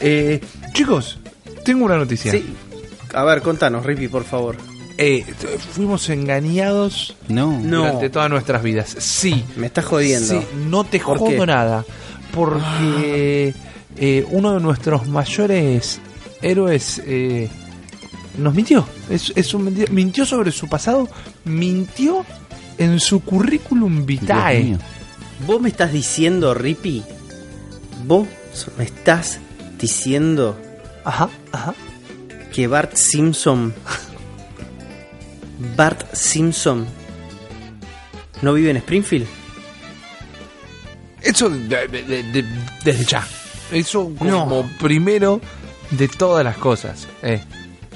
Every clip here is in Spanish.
Eh, chicos, tengo una noticia. Sí. A ver, contanos, Rippy, por favor. Eh, fuimos engañados No. No. durante todas nuestras vidas. Sí. Me estás jodiendo. Sí, no te ¿Por jodo qué? Ah. nada. Porque eh, uno de nuestros mayores héroes eh, nos mintió. Es, es un menti- mintió sobre su pasado, mintió en su currículum Dios vitae. mío. Vos me estás diciendo, Rippy, vos me estás diciendo Ajá, ajá. que Bart Simpson, Bart Simpson, no vive en Springfield. Eso de- de- de- de- desde ya. Eso como No. primero de todas las cosas. eh.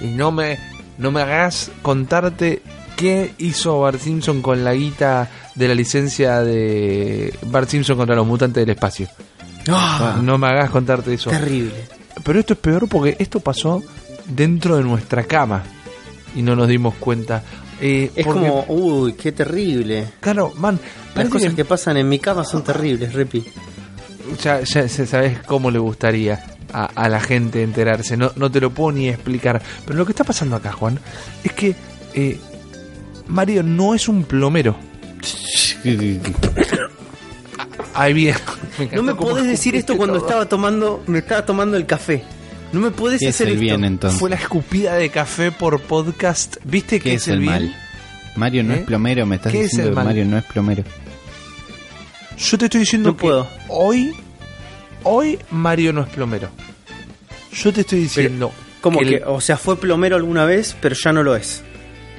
Y no me, no me hagas contarte qué hizo Bart Simpson con la guita de la licencia de Bart Simpson contra los mutantes del espacio. No me hagas contarte eso. Terrible. Pero esto es peor porque esto pasó dentro de nuestra cama y no nos dimos cuenta. Eh, Es porque, como, uy, qué terrible. Claro, man, Las cosas que que pasan en mi cama son terribles, Rippy. ya, ya se- sabes cómo le gustaría a, a la gente enterarse. No, no te lo puedo ni explicar. Pero lo que está pasando acá, Juan, es que eh, Mario no es un plomero. Ahí bien. No me podés decir esto cuando estaba tomando, me estaba tomando el café. No me podés ¿Qué es hacer el esto. bien entonces? Fue la escupida de café por podcast. ¿Viste ¿Qué qué es el bien? mal? Mario no ¿Eh? es plomero, me estás ¿Qué es diciendo el que mal? Mario no es plomero. Yo te estoy diciendo No que puedo. hoy, hoy Mario no es plomero. Yo te estoy diciendo. Como que que, el- o sea, fue plomero alguna vez, pero ya no lo es.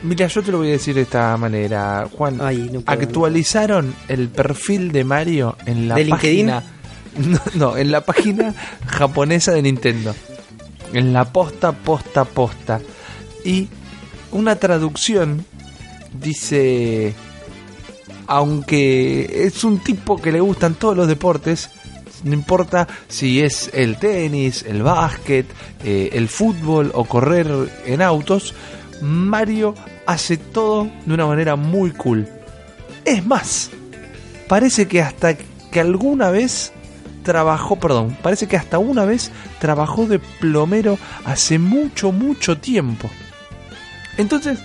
Mira, yo te lo voy a decir de esta manera, Juan. Ay, no puedo. Actualizaron el perfil de Mario en la ¿De LinkedIn? página. No, no, en la página japonesa de Nintendo. En la posta, posta, posta. Y una traducción dice. Aunque es un tipo que le gustan todos los deportes, no importa si es el tenis, el básquet, eh, el fútbol o correr en autos, Mario hace todo de una manera muy cool. Es más, parece que hasta que alguna vez trabajó, perdón, parece que hasta una vez trabajó de plomero hace mucho, mucho tiempo. Entonces,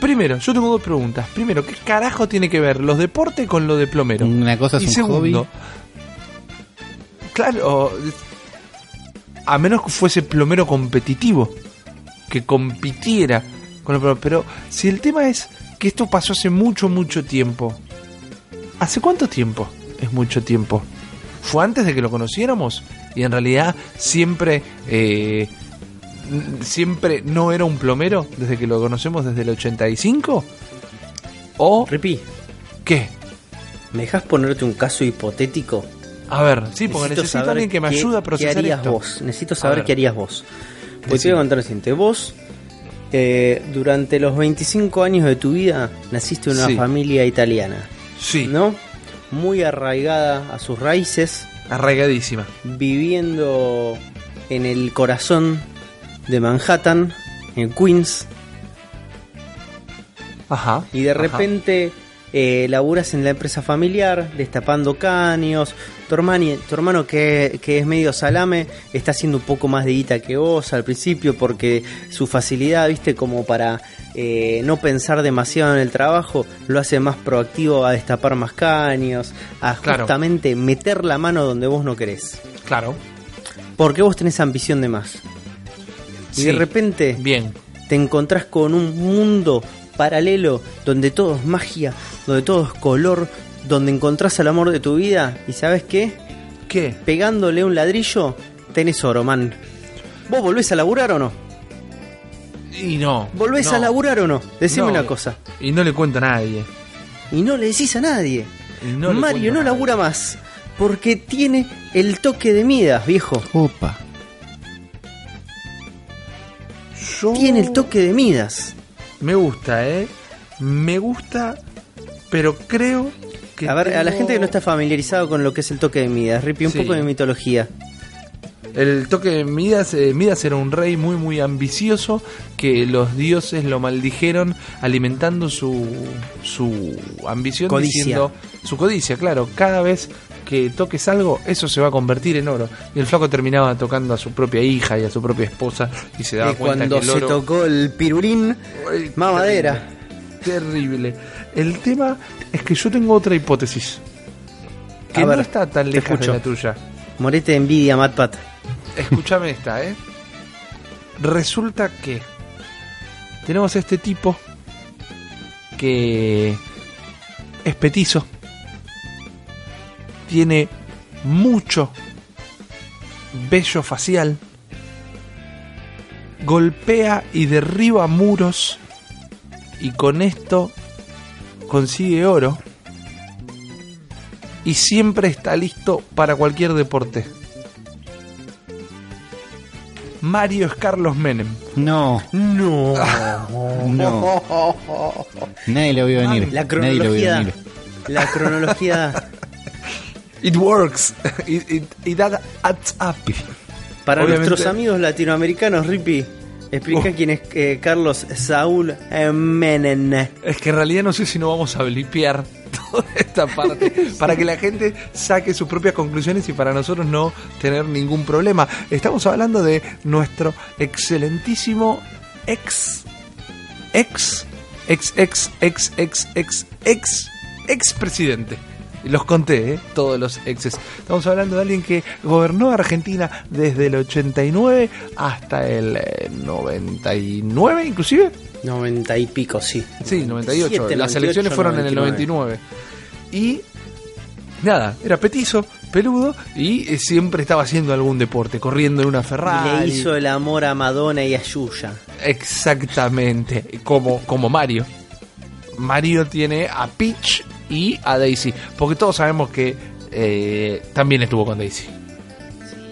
primero, yo tengo dos preguntas. Primero, ¿qué carajo tiene que ver los deportes con lo de plomero? Una cosa es y un segundo, hobby. claro, a menos que fuese plomero competitivo, que compitiera con el. Pero si el tema es que esto pasó hace mucho, mucho tiempo, ¿hace cuánto tiempo es mucho tiempo? ¿Fue antes de que lo conociéramos? Y en realidad siempre, eh, siempre no era un plomero desde que lo conocemos desde el 85? ¿O Rippy, qué? ¿me dejas ponerte un caso hipotético? A ver, sí, porque necesito, saber alguien que me ayude a procesar ¿Qué harías esto. vos? Necesito saber qué harías vos. Te voy a contar lo siguiente. Vos, eh, durante los 25 años de tu vida, naciste en una Sí. familia italiana, Sí, ¿no? Muy arraigada a sus raíces, arraigadísima. viviendo en el corazón de Manhattan, en Queens, Ajá. y de ajá. Eh, laburas en la empresa familiar, destapando caños. Tu, hermani- tu hermano, que, que es medio salame, está haciendo un poco más de guita que vos al principio, porque su facilidad, viste, como para eh, no pensar demasiado en el trabajo, lo hace más proactivo a destapar más caños, a Claro. justamente meter la mano donde vos no querés. Claro. Porque vos tenés ambición de más. Y de repente Bien. te encontrás con un mundo paralelo donde todo es magia, donde todo es color, donde encontrás al amor de tu vida y sabes qué, ¿Qué? pegándole un ladrillo tenés oro, man. ¿Vos volvés a laburar o no? Y no. ¿Volvés no. a laburar o no? Decime No. una cosa. Y no le cuento a nadie. Y no le decís a nadie. Y no le Mario no nadie. labura más porque tiene el toque de Midas, viejo. Opa. Yo- Tiene el toque de Midas. Me gusta, ¿eh? Me gusta, pero creo que. A ver, a la gente que no está familiarizado con lo que es el toque de Midas, Ripi, un Sí. poco de mitología. El toque de Midas, eh, Midas era un rey muy muy ambicioso que los dioses lo maldijeron alimentando su, su ambición Codicia. diciendo su codicia, claro, cada vez que toques algo, eso se va a convertir en oro. Y el flaco terminaba tocando a su propia hija y a su propia esposa y se daba Y cuenta cuando que el se tocó el pirulín, Ay, mamadera. Terrible. El tema es que yo tengo otra hipótesis. Que A no ver, está tan lejos de la tuya. Morete de envidia, Matt Pat. Escúchame esta, ¿eh? Resulta que tenemos a este tipo que es petizo, tiene mucho vello facial, golpea y derriba muros y con esto consigue oro y siempre está listo para cualquier deporte. Mario es Carlos Menem. No, No. no. Nadie lo vio venir. La Nadie lo vio cronología. venir. La cronología. It works. It, it, it adds up. Para Obviamente- nuestros amigos latinoamericanos, Rippy, explica Oh. quién es eh, Carlos Saúl eh, Menem. Es que en realidad no sé si no vamos a blipear toda esta parte para que la gente saque sus propias conclusiones y para nosotros no tener ningún problema. Estamos hablando de nuestro excelentísimo ex, ex, ex, ex, ex, ex, ex, ex, ex presidente. Los conté, ¿eh? todos los exes. Estamos hablando de alguien que gobernó Argentina desde el 89 hasta el eh, 99, inclusive. 90 y pico, sí. Sí, 98. 97, Las elecciones fueron en el 99. Y nada, era petizo, peludo y eh, siempre estaba haciendo algún deporte, corriendo en una Ferrari. le hizo el amor a Madonna y a Yuya. Exactamente, como, como Mario. Mario tiene a Peach y a Daisy, porque todos sabemos que eh, también estuvo con Daisy.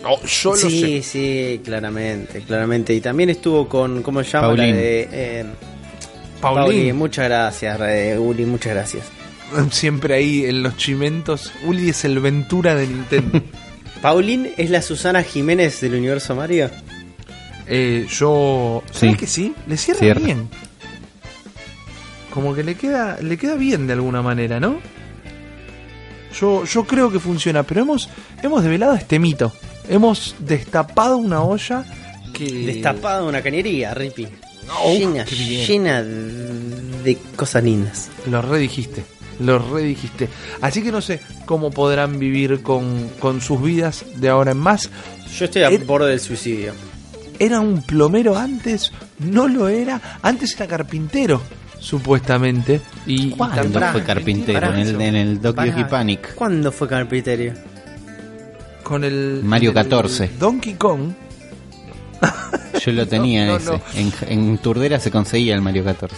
Oh, yo lo Sí, sé. sí, claramente, claramente. Y también estuvo con, ¿cómo se llama? La Paulín. de, eh, Paulín, Pauli, muchas gracias, Uli, muchas gracias. siempre ahí en los chimentos. Uli es el Ventura de Nintendo. Paulín es la Susana Jiménez del universo Mario. Eh, yo. ¿Sabes Sí. que sí? Le cierra, Cierra. bien. Como que le queda, le queda bien de alguna manera, ¿no? Yo, yo creo que funciona, pero hemos, hemos develado este mito. Hemos destapado una olla que. Destapada una cañería, Rippy. Oh, llena, llena de cosas lindas. Lo redijiste. Lo redijiste. Así que no sé cómo podrán vivir con, con sus vidas de ahora en más. Yo estoy a Eh, borde del suicidio. ¿Era un plomero antes? ¿No lo era? Antes era carpintero, supuestamente. Y, ¿Cuándo fue carpintero? En el, en el Doki Pará. Doki Panic. ¿Cuándo fue carpinterio? Con el. Mario el 14. Donkey Kong. Yo lo tenía no, ese. no. En, en Turdera se conseguía el Mario 14.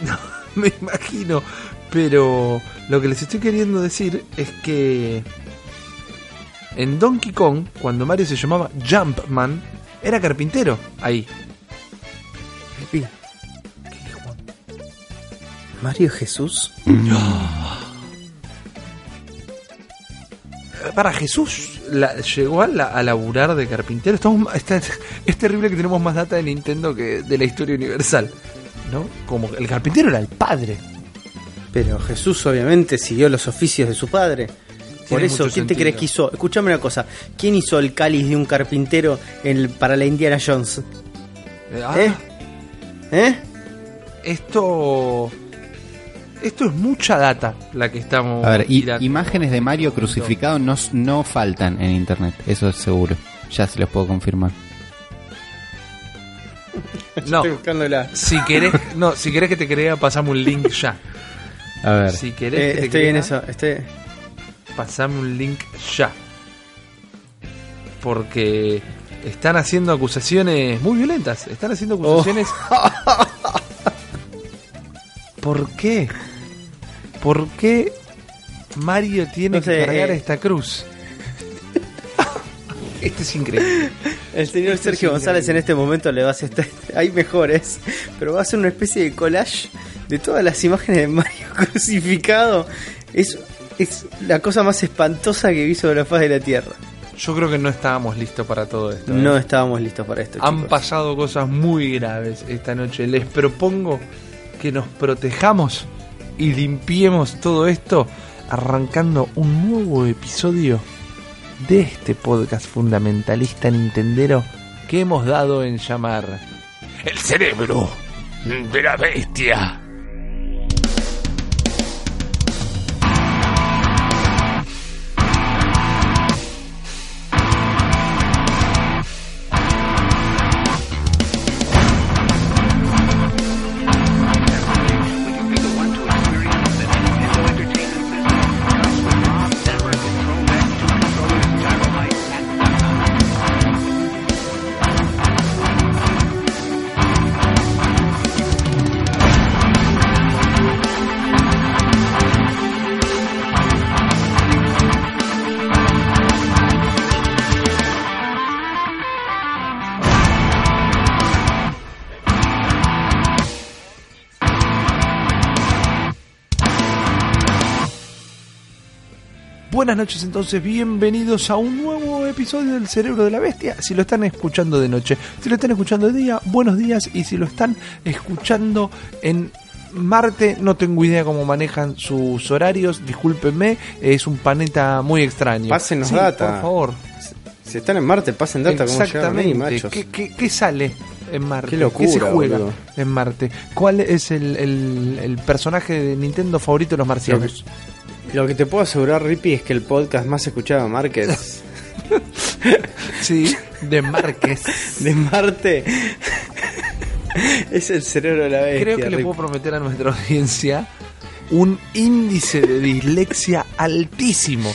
Me imagino. Pero lo que les estoy queriendo decir es que. En Donkey Kong, cuando Mario se llamaba Jumpman, era carpintero. Ahí. Mario Jesús. Para Jesús la- llegó a, la- a laburar de carpintero. Estamos, está- es terrible que tenemos más data de Nintendo que de la historia universal. ¿No? Como el carpintero era el padre. Pero Jesús obviamente siguió los oficios de su padre. Por Tiene eso, ¿quién te crees que hizo? Escúchame una cosa. ¿Quién hizo el cáliz de un carpintero en el- para la Indiana Jones? Eh, ah, ¿Eh? ¿Eh? Esto. Esto es mucha data la que estamos. A ver, y, imágenes de Mario crucificado no, no faltan en internet, eso es seguro. Ya se los puedo confirmar. No, Estoy buscándola. si querés, no, si querés que te crea, pasame un link ya. A ver, Si querés Eh, que te estoy en crea, eso. Estoy... pasame un link ya. Porque están haciendo acusaciones muy violentas. Están haciendo acusaciones. ¿Por qué? ¿Por qué Mario tiene No sé, que cargar eh. esta cruz? Este es increíble. El señor Esto es Sergio González en este momento le va a hacer. Hay mejores, pero va a hacer una especie de collage de todas las imágenes de Mario crucificado. Es, es la cosa más espantosa que vi sobre la faz de la tierra. Yo creo que no estábamos listos para todo esto. ¿eh? No estábamos listos para esto. Han chicos. pasado cosas muy graves esta noche. Les propongo que nos protejamos y limpiemos todo esto arrancando un nuevo episodio de este podcast fundamentalista nintendero que hemos dado en llamar El cerebro de la bestia. Buenas noches entonces, bienvenidos a un nuevo episodio del Cerebro de la Bestia. Si lo están escuchando de noche, si lo están escuchando de día, buenos días. Y si lo están escuchando en Marte, no tengo idea cómo manejan sus horarios, discúlpenme, es un planeta muy extraño. Pásenos Sí, data. Por favor. Si están en Marte, pasen data como Exactamente. machos. ¿Qué, qué, qué sale en Marte? Qué locura, se juega en Marte? ¿Cuál es el, el- el personaje de Nintendo favorito de los marcianos? Lo que te puedo asegurar, Rippy, es que el podcast más escuchado de Márquez Sí, de Márquez. de Marte es el cerebro de la bestia. Creo que le puedo prometer a nuestra audiencia un índice de dislexia altísimo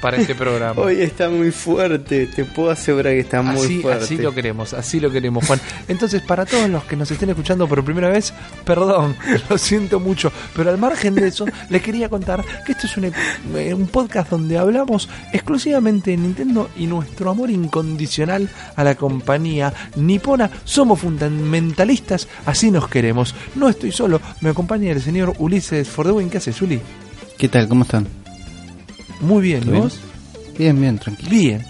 para este programa. Hoy está muy fuerte, te puedo asegurar que está muy Así, fuerte. así lo queremos, así lo queremos, Juan. Entonces, para todos los que nos estén escuchando por primera vez, perdón, lo siento mucho, pero al margen de eso, les quería contar que esto es un, ep- un podcast donde hablamos exclusivamente de Nintendo y nuestro amor incondicional a la compañía nipona. Somos fundamentalistas, así nos queremos. No estoy solo, me acompaña el señor Ulises Fordewin. ¿Qué haces, Uli? ¿Qué tal? ¿Cómo están? Muy bien, ¿y vos? Bien, bien, tranquilo. Bien,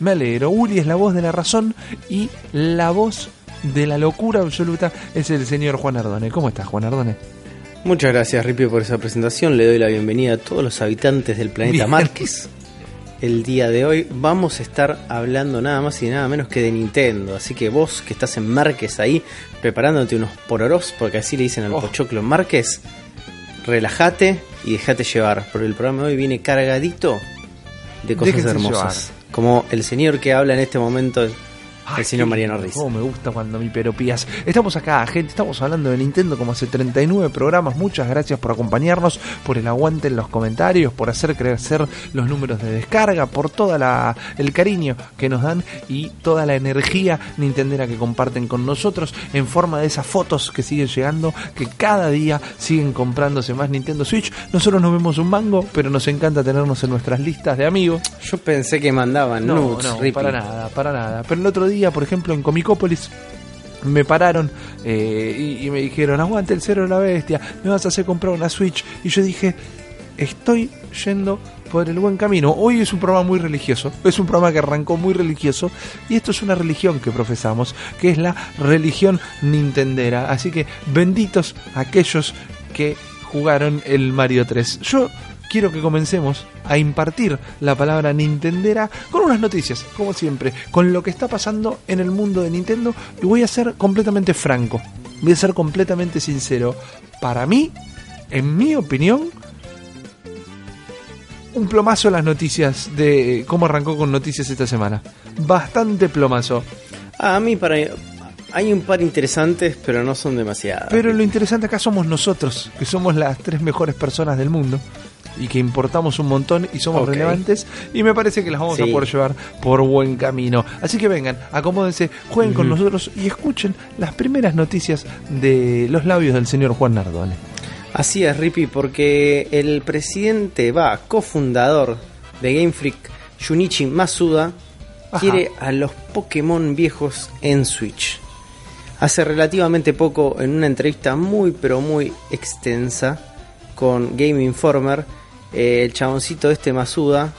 me alegro. Uli es la voz de la razón y la voz de la locura absoluta es el señor Juan Ardone. ¿Cómo estás, Juan Ardone? Muchas gracias, Rippy, por esa presentación. Le doy la bienvenida a todos los habitantes del planeta. Márquez. El día de hoy vamos a estar hablando nada más y nada menos que de Nintendo. Así que vos que estás en Márquez ahí, preparándote unos pororós, porque así le dicen al Oh. pochoclo Márquez, relájate y déjate llevar. Porque el programa de hoy viene cargadito de cosas Déjense hermosas. Como el señor que habla en este momento, el Ay, señor qué Mariano Riz. cómo me gusta cuando me peropías. Estamos acá, gente, estamos hablando de Nintendo como hace 39 programas. Muchas gracias por acompañarnos, por el aguante en los comentarios, por hacer crecer los números de descarga, por toda la el cariño que nos dan y toda la energía nintendera que comparten con nosotros en forma de esas fotos que siguen llegando, que cada día siguen comprándose más Nintendo Switch. Nosotros no vemos un mango, pero nos encanta tenernos en nuestras listas de amigos. Yo pensé que mandaban No, nudes, no, para nada, para nada. Pero el otro día, por ejemplo, en Comicópolis me pararon eh, y, y me dijeron, aguante el cero de la bestia, me vas a hacer comprar una Switch. Y yo dije, estoy yendo por el buen camino. Hoy es un programa muy religioso, es un programa que arrancó muy religioso y esto es una religión que profesamos, que es la religión nintendera. Así que benditos aquellos que jugaron el Mario 3. Yo quiero que comencemos a impartir la palabra Nintendera con unas noticias, como siempre, con lo que está pasando en el mundo de Nintendo y voy a ser completamente franco, voy a ser completamente sincero. Para mí, en mi opinión, un plomazo en las noticias de cómo arrancó con noticias esta semana. Bastante plomazo. A mí para hay un par interesantes, pero no son demasiadas. Pero lo interesante acá somos nosotros, que somos las tres mejores personas del mundo y que importamos un montón y somos relevantes y me parece que las vamos a poder llevar por buen camino. Así que vengan, acomódense, jueguen con nosotros y escuchen las primeras noticias de los labios del señor Juan Nardone. Así es, Rippy, porque el presidente, va, cofundador de Game Freak, Junichi Masuda, Ajá. quiere a los Pokémon viejos en Switch. Hace relativamente poco, en una entrevista muy pero muy extensa con Game Informer, eh, el chaboncito este Masuda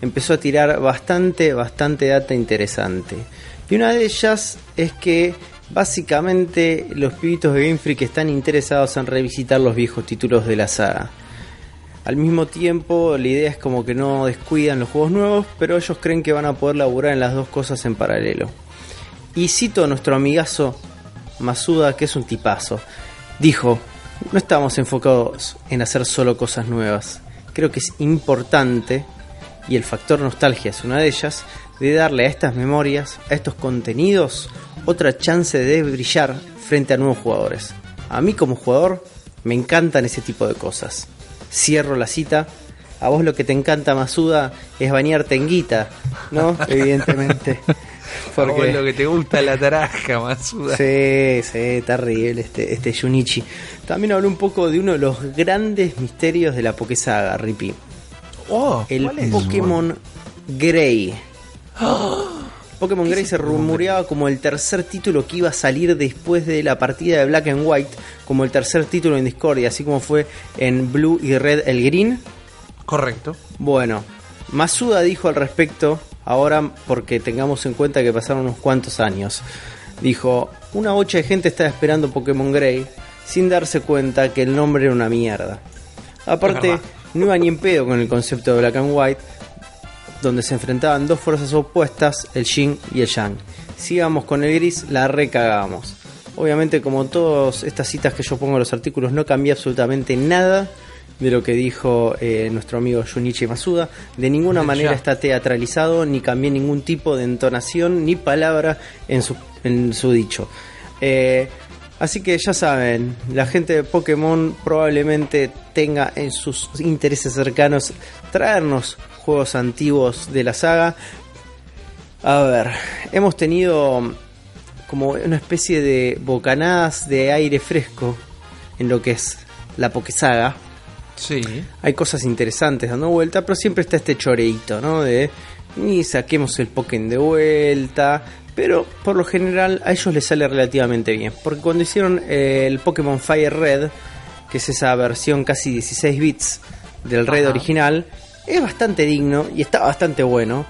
empezó a tirar bastante, bastante data interesante. Y una de ellas es que básicamente los pibitos de Game Freak están interesados en revisitar los viejos títulos de la saga. Al mismo tiempo, la idea es como que no descuidan los juegos nuevos, pero ellos creen que van a poder laburar en las dos cosas en paralelo. Y cito a nuestro amigazo Masuda, que es un tipazo. Dijo, no estamos enfocados en hacer solo cosas nuevas. Creo que es importante, y el factor nostalgia es una de ellas, de darle a estas memorias, a estos contenidos, otra chance de brillar frente a nuevos jugadores. A mí como jugador me encantan ese tipo de cosas. Cierro la cita. A vos lo que te encanta, Masuda, es bañarte en guita, ¿no? Evidentemente. Porque lo que te gusta la taraja, Masuda. Sí, sí, terrible este, este Junichi. También habló un poco de uno de los grandes misterios de la Pokésaga, Rippy. Oh, El ¿cuál es? Pokémon Grey. Pokémon Grey se rumoreaba como el tercer título que iba a salir después de la partida de Black and White, como el tercer título en Discordia, así como fue en Blue y Red el Green. Correcto. Bueno, Masuda dijo al respecto, ahora porque tengamos en cuenta que pasaron unos cuantos años. Dijo, una bocha de gente estaba esperando Pokémon Grey sin darse cuenta que el nombre era una mierda. Aparte, no iba ni en pedo con el concepto de Black and White, donde se enfrentaban dos fuerzas opuestas, el Yin y el Yang. Si íbamos con el gris, la recagábamos. Obviamente, como todas estas citas que yo pongo en los artículos, no cambia absolutamente nada de lo que dijo eh, nuestro amigo Junichi Masuda. De ninguna manera está teatralizado, ni cambié ningún tipo de entonación ni palabra en su, en su dicho. Eh, así que ya saben, la gente de Pokémon probablemente tenga en sus intereses cercanos traernos juegos antiguos de la saga. A ver, hemos tenido como una especie de bocanadas de aire fresco en lo que es la Pokésaga. Sí. Hay cosas interesantes dando vuelta, pero siempre está este choreito, ¿no? De ni saquemos el Pokémon de vuelta. Pero por lo general a ellos les sale relativamente bien. Porque cuando hicieron eh, el Pokémon Fire Red, que es esa versión casi 16 bits del Red Ajá. original, es bastante digno y está bastante bueno.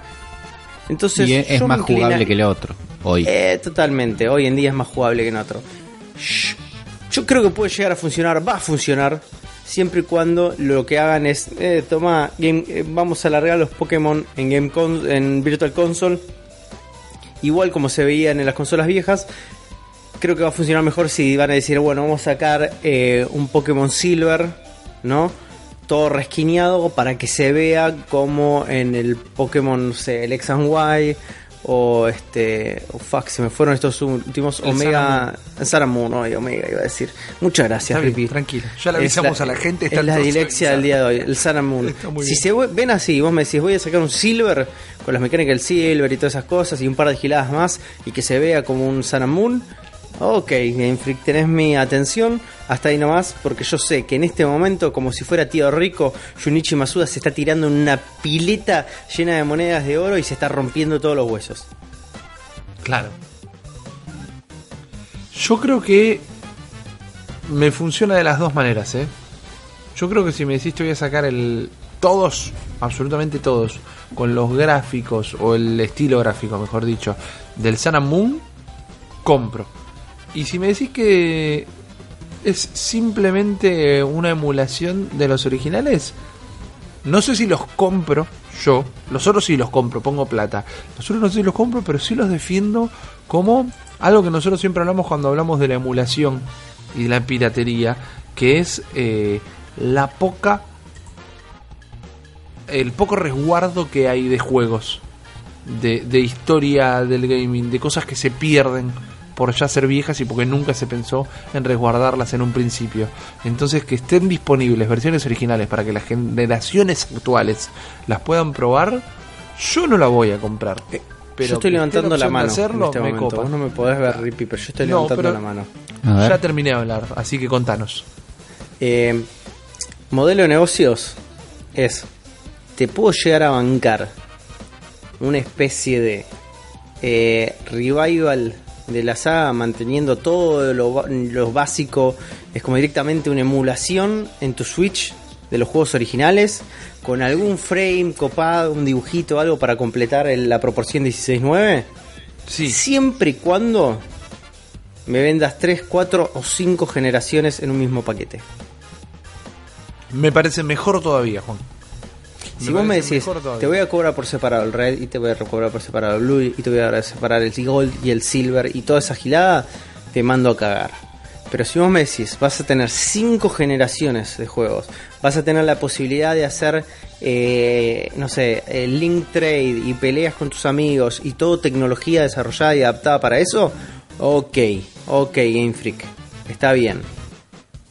Entonces, y es, más jugable que el otro, hoy. eh, totalmente, hoy en día es más jugable que en otro. Shh. Yo creo que puede llegar a funcionar, va a funcionar, siempre y cuando lo que hagan es, eh, toma, game, eh, vamos a alargar los Pokémon en, game Con- en Virtual Console, igual como se veían en las consolas viejas. Creo que va a funcionar mejor si van a decir, bueno, vamos a sacar eh, un Pokémon Silver, ¿no? Todo resquineado para que se vea como en el Pokémon, el X and Y o este. Oh, fuck, se me fueron estos últimos El Omega. Moon, no, y Omega iba a decir. Muchas gracias, Está bien, tranquilo. Ya le Es avisamos a la gente. Es están la dilexia del día de hoy, el. Está muy Si se ve- ven así, vos me decís, voy a sacar un Silver con las mecánicas del Silver y todas esas cosas y un par de giladas más y que se vea como un Moon. Ok, Game Freak, tenés mi atención hasta ahí nomás, porque yo sé que en este momento, como si fuera tío rico, Junichi Masuda se está tirando en una pileta llena de monedas de oro y se está rompiendo todos los huesos. Claro. Yo creo que me funciona de las dos maneras, ¿eh? Yo creo que si me decís te voy a sacar el todos, absolutamente todos, con los gráficos o el estilo gráfico, mejor dicho, del Sun and Moon, compro. Y si me decís que es simplemente una emulación de los originales, no sé si los compro yo. Los otros sí los compro, pongo plata. Los otros no sé si los compro, pero sí los defiendo como algo que nosotros siempre hablamos cuando hablamos de la emulación y de la piratería, que es eh, la poca. el poco resguardo que hay de juegos, de, de historia del gaming, de cosas que se pierden por ya ser viejas y porque nunca se pensó en resguardarlas en un principio. Entonces que estén disponibles versiones originales para que las generaciones actuales las puedan probar, yo no la voy a comprar. Pero yo estoy levantando la mano hacerlo, en este me momento. copa. Vos no me podés ver, Rippy, pero yo estoy No, levantando pero- la mano. Ya terminé de hablar, así que contanos. Eh, modelo de negocios es, te puedo llegar a bancar una especie de eh, revival de la saga manteniendo todo lo, básico, es como directamente una emulación en tu Switch de los juegos originales, con algún frame copado, un dibujito, algo para completar el- la proporción 16-9. Sí, Siempre y cuando me vendas 3, 4 o 5 generaciones en un mismo paquete. Me parece mejor todavía, Juan. Si vos me decís, te voy a cobrar por separado el red y te voy a cobrar por separado el blue y te voy a separar el gold y el silver y toda esa gilada, te mando a cagar. Pero si vos me decís, vas a tener cinco generaciones de juegos, vas a tener la posibilidad de hacer, eh, no sé, el link trade y peleas con tus amigos y todo tecnología desarrollada y adaptada para eso, ok, ok, Game Freak, está bien.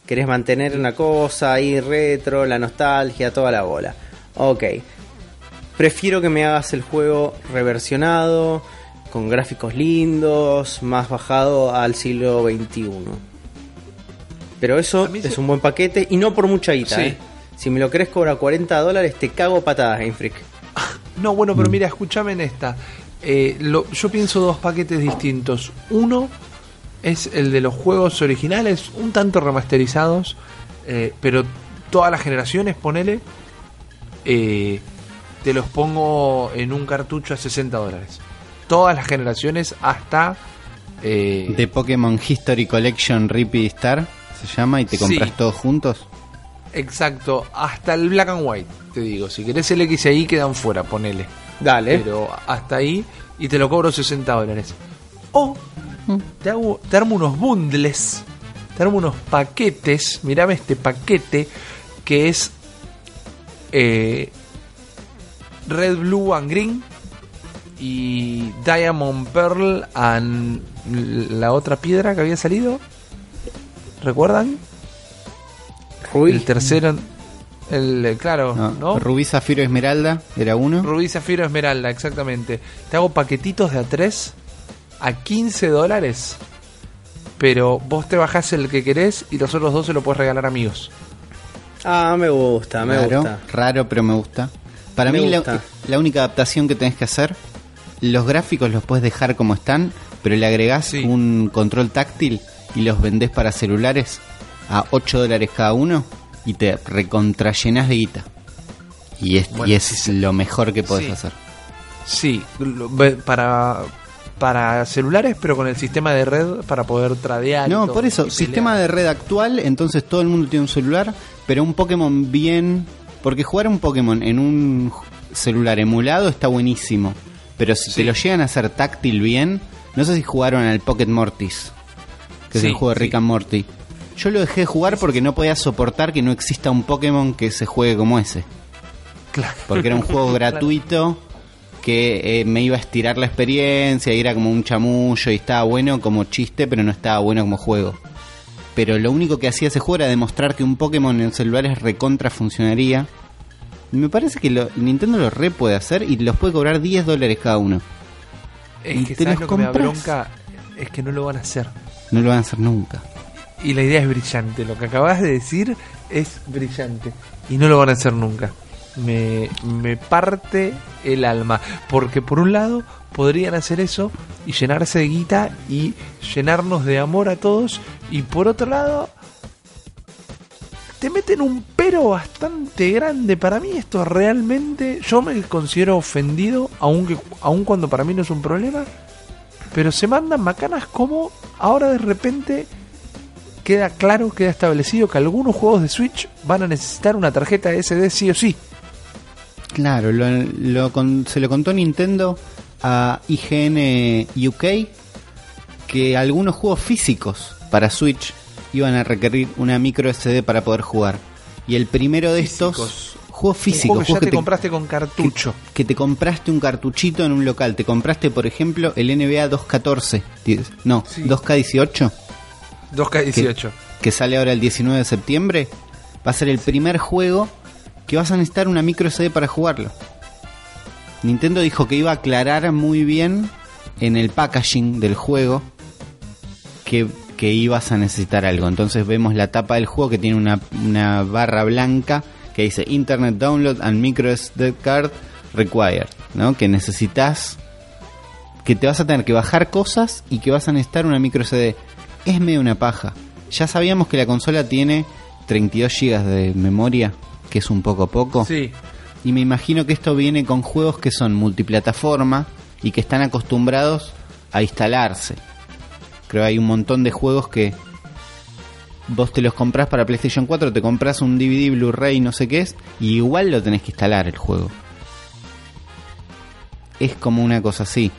Querés mantener una cosa ahí retro, la nostalgia, toda la bola. Ok. Prefiero que me hagas el juego reversionado, con gráficos lindos, más bajado al siglo XXI. Pero eso es se- un buen paquete y no por mucha guita, Sí. ¿eh? Si me lo querés cobrar 40 dólares, te cago patadas, Game Freak. No, bueno, pero mira, escúchame en esta. Eh, lo- yo pienso dos paquetes distintos. Uno es el de los juegos originales, un tanto remasterizados, eh, pero todas las generaciones, ponele, eh, te los pongo en un cartucho a 60 dólares. Todas las generaciones hasta... eh, De Pokémon History Collection Repeat Star se llama y te Sí. compras todos juntos. Exacto, hasta el black and white, te digo. Si querés el X y ahí quedan fuera, ponele. Dale. Pero hasta ahí y te lo cobro 60 dólares. O te, hago, te armo unos bundles, te armo unos paquetes. Mirame este paquete que es eh, Red, Blue and Green y Diamond Pearl and la otra piedra que había salido. ¿Recuerdan? Uy, El tercero, el, el- claro, No, ¿no? Rubí, Zafiro, Esmeralda era uno. Rubí, Zafiro, Esmeralda, exactamente. Te hago paquetitos de A3 a 15 dólares, pero vos te bajás el que querés y los otros dos se lo puedes regalar a amigos. Ah, me gusta, me raro, gusta. raro, pero me gusta. Para Me mí la, gusta. la única adaptación que tenés que hacer, los gráficos los puedes dejar como están, pero le agregás Sí. un control táctil y los vendés para celulares a 8 dólares cada uno y te recontrallenás de guita. Y es, Bueno, y es sí, sí. lo mejor que podés Sí. hacer. Sí, lo- ve- para, para celulares, pero con el sistema de red para poder tradear. No, por eso, sistema de red actual, entonces todo el mundo tiene un celular, pero un Pokémon bien... Porque jugar un Pokémon en un celular emulado está buenísimo, pero si Sí. te lo llegan a hacer táctil bien, no sé si jugaron al Pocket Mortis, que es Sí, el juego de sí. Rick and Morty. Yo lo dejé de jugar porque no podía soportar que no exista un Pokémon que se juegue como ese. Claro. Porque era un juego gratuito que eh, me iba a estirar la experiencia y era como un chamullo y estaba bueno como chiste, pero no estaba bueno como juego. Pero lo único que hacía ese juego era demostrar que un Pokémon en celulares recontra funcionaría. Me parece que lo- Nintendo lo re puede hacer y los puede cobrar 10 dólares cada uno. Es y que te ¿sabes los lo que me da compras. bronca? Es que no lo van a hacer. No lo van a hacer nunca. Y la idea es brillante. Lo que acabas de decir es brillante. Y no lo van a hacer nunca. Me, me parte el alma. Porque por un lado podrían hacer eso y llenarse de guita y llenarnos de amor a todos. Y por otro lado te meten un pero bastante grande. Para mí esto realmente... Yo me considero ofendido, aunque, aun cuando para mí no es un problema. Pero se mandan macanas como ahora de repente queda claro, queda establecido que algunos juegos de Switch van a necesitar una tarjeta SD sí o sí. Claro, lo, lo con- se lo contó Nintendo a IGN UK que algunos juegos físicos para Switch iban a requerir una micro SD para poder jugar. Y el primero de Físicos. estos, juegos físicos, juego que ya juegos que te, compraste con cartucho. que te compraste un cartuchito en un local. Te compraste, por ejemplo, el NBA 214. die- No, Sí. 2K18, 2K18. que sale ahora el 19 de septiembre. Va a ser el primer juego que vas a necesitar una micro SD para jugarlo. Nintendo dijo que iba a aclarar muy bien en el packaging del juego que, que ibas a necesitar algo. Entonces vemos la tapa del juego que tiene una, una barra blanca que dice Internet Download and Micro SD Card Required, ¿no? Que necesitas que te vas a tener que bajar cosas y que vas a necesitar una micro SD. Es medio una paja. Ya sabíamos que la consola tiene 32 GB de memoria, que es un poco poco. Sí. Y me imagino que esto viene con juegos que son multiplataforma y que están acostumbrados a instalarse. Creo que hay un montón de juegos que vos te los compras para PlayStation 4, te compras un DVD, Blu-ray, no sé qué es, y igual lo tenés que instalar el juego. Es como una cosa así.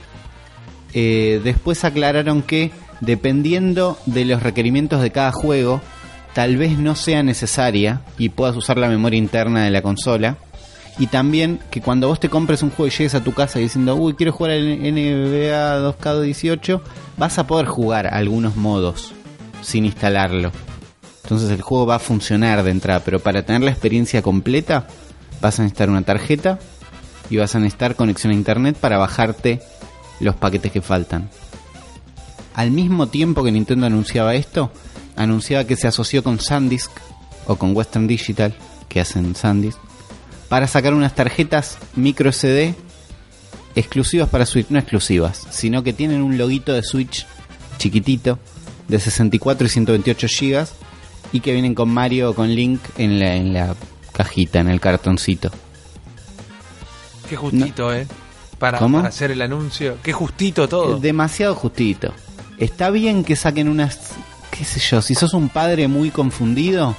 Eh, después aclararon que dependiendo de los requerimientos de cada juego, tal vez no sea necesaria y puedas usar la memoria interna de la consola. Y también que cuando vos te compres un juego y llegues a tu casa diciendo, uy, quiero jugar el NBA 2K18, vas a poder jugar algunos modos sin instalarlo. Entonces el juego va a funcionar de entrada, pero para tener la experiencia completa vas a necesitar una tarjeta y vas a necesitar conexión a internet para bajarte los paquetes que faltan. Al mismo tiempo que Nintendo anunciaba esto, anunciaba que se asoció con SanDisk o con Western Digital, que hacen SanDisk, para sacar unas tarjetas micro SD exclusivas para Switch, no exclusivas, sino que tienen un loguito de Switch chiquitito de 64 y 128 GB y que vienen con Mario o con Link en la, en la cajita, en el cartoncito. Qué justito, ¿eh? Para, para hacer el anuncio. Qué justito todo. Demasiado justito. Está bien que saquen unas, qué sé yo, si sos un padre muy confundido,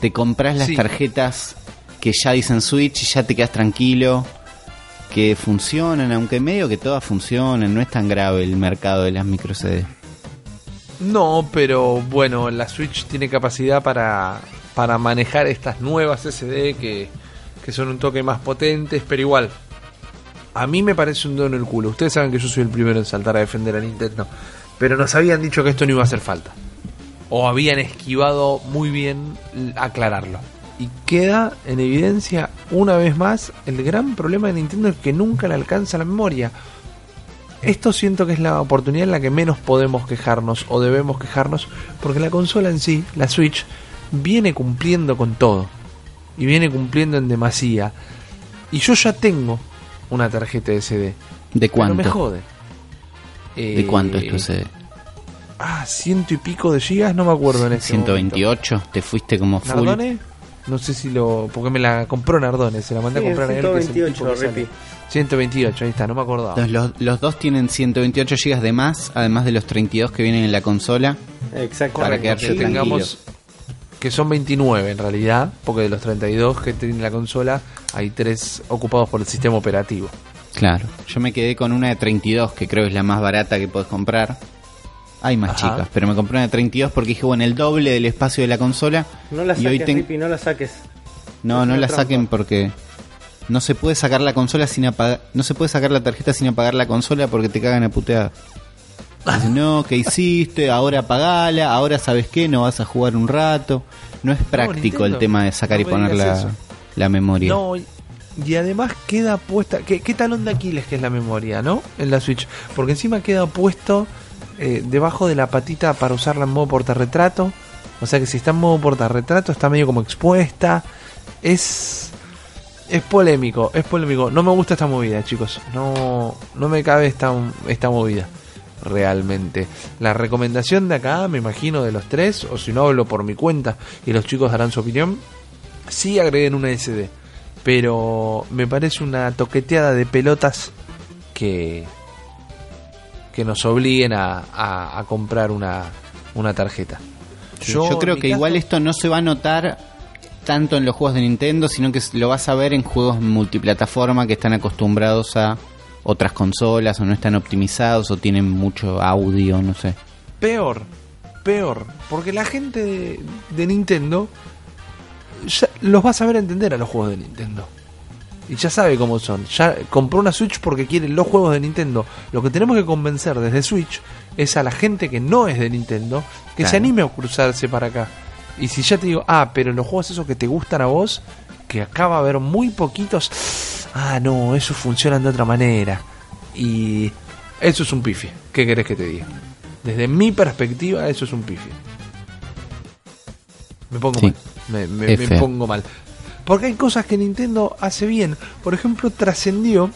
te compras las Sí. tarjetas que ya dicen Switch y ya te quedas tranquilo, que funcionan, aunque medio que todas funcionan, no es tan grave el mercado de las micro CD. No, pero bueno, la Switch tiene capacidad para, para manejar estas nuevas SD que, que son un toque más potentes, pero igual. A mí me parece un dono en el culo. Ustedes saben que yo soy el primero en saltar a defender a Nintendo. Pero nos habían dicho que esto no iba a hacer falta. O habían esquivado muy bien aclararlo. Y queda en evidencia una vez más el gran problema de Nintendo es que nunca le alcanza la memoria. Esto siento que es la oportunidad en la que menos podemos quejarnos o debemos quejarnos porque la consola en sí, la Switch, viene cumpliendo con todo. Y viene cumpliendo en demasía. Y yo ya tengo una tarjeta SD. ¿De Pero me cuánto? jode. ¿De Eh, cuánto es tu CD? Ah, ciento y pico de gigas, no me acuerdo en este 128, te fuiste como momento. full. ¿Nardone? No sé si lo. Porque me la compró Nardone, se la mandé Sí, a comprar a él. que es el 128, tipo que sale. Rippy. 128, ahí está, no me acordaba. Entonces, los, los dos tienen 128 GB de más, además de los 32 que vienen en la consola. Exacto. Para Correcto, quedarse que tengamos que son 29 en realidad, porque de los 32 que tiene la consola hay 3 ocupados por el sistema operativo. Claro, yo me quedé con una de 32, que creo es la más barata que podés comprar. Hay más Ajá. chicas, pero me compré una de 32 porque dije, bueno, el doble del espacio de la consola. No la y hoy saques, ten- Rippy, no la saques. No, no la trampa. saquen porque no se puede sacar la consola sin apagar, no se puede sacar la tarjeta sin apagar la consola porque te cagan a puteada. Dicen, no, ¿qué hiciste? Ahora apagala, ahora sabes qué, no vas a jugar un rato. No es práctico el tema de sacar no y poner la, memoria. No, y- y además queda puesta. ¿qué, ¿Qué talón de Aquiles que es la memoria, no? En la Switch. Porque encima queda puesto eh, debajo de la patita para usarla en modo portarretrato. O sea que si está en modo portarretrato está medio como expuesta. Es. Es polémico, es polémico. No me gusta esta movida, chicos. No, no me cabe esta, esta movida. Realmente. La recomendación de acá, me imagino, de los tres, o si no hablo por mi cuenta y los chicos darán su opinión, sí agreguen una SD. Pero me parece una toqueteada de pelotas que, que nos obliguen a, a- a comprar una, una tarjeta. Yo, creo que caso- igual esto no se va a notar tanto en los juegos de Nintendo, sino que lo vas a ver en juegos multiplataforma que están acostumbrados a otras consolas o no están optimizados o tienen mucho audio, no sé. Peor, peor, porque la gente de, de Nintendo ya los va a saber entender a los juegos de Nintendo. Y ya sabe cómo son. Ya compró una Switch porque quiere los juegos de Nintendo. Lo que tenemos que convencer desde Switch es a la gente que no es de Nintendo que se anime a cruzarse para acá. Y si ya te digo, ah, pero los juegos esos que te gustan a vos, que acá va a haber muy poquitos, ah, no, esos funcionan de otra manera. Y eso es un pifie. ¿Qué querés que te diga? Desde mi perspectiva, eso es un pifie. Me pongo Sí. mal. Me, pongo mal. Porque hay cosas que Nintendo hace bien. Por ejemplo, trascendió.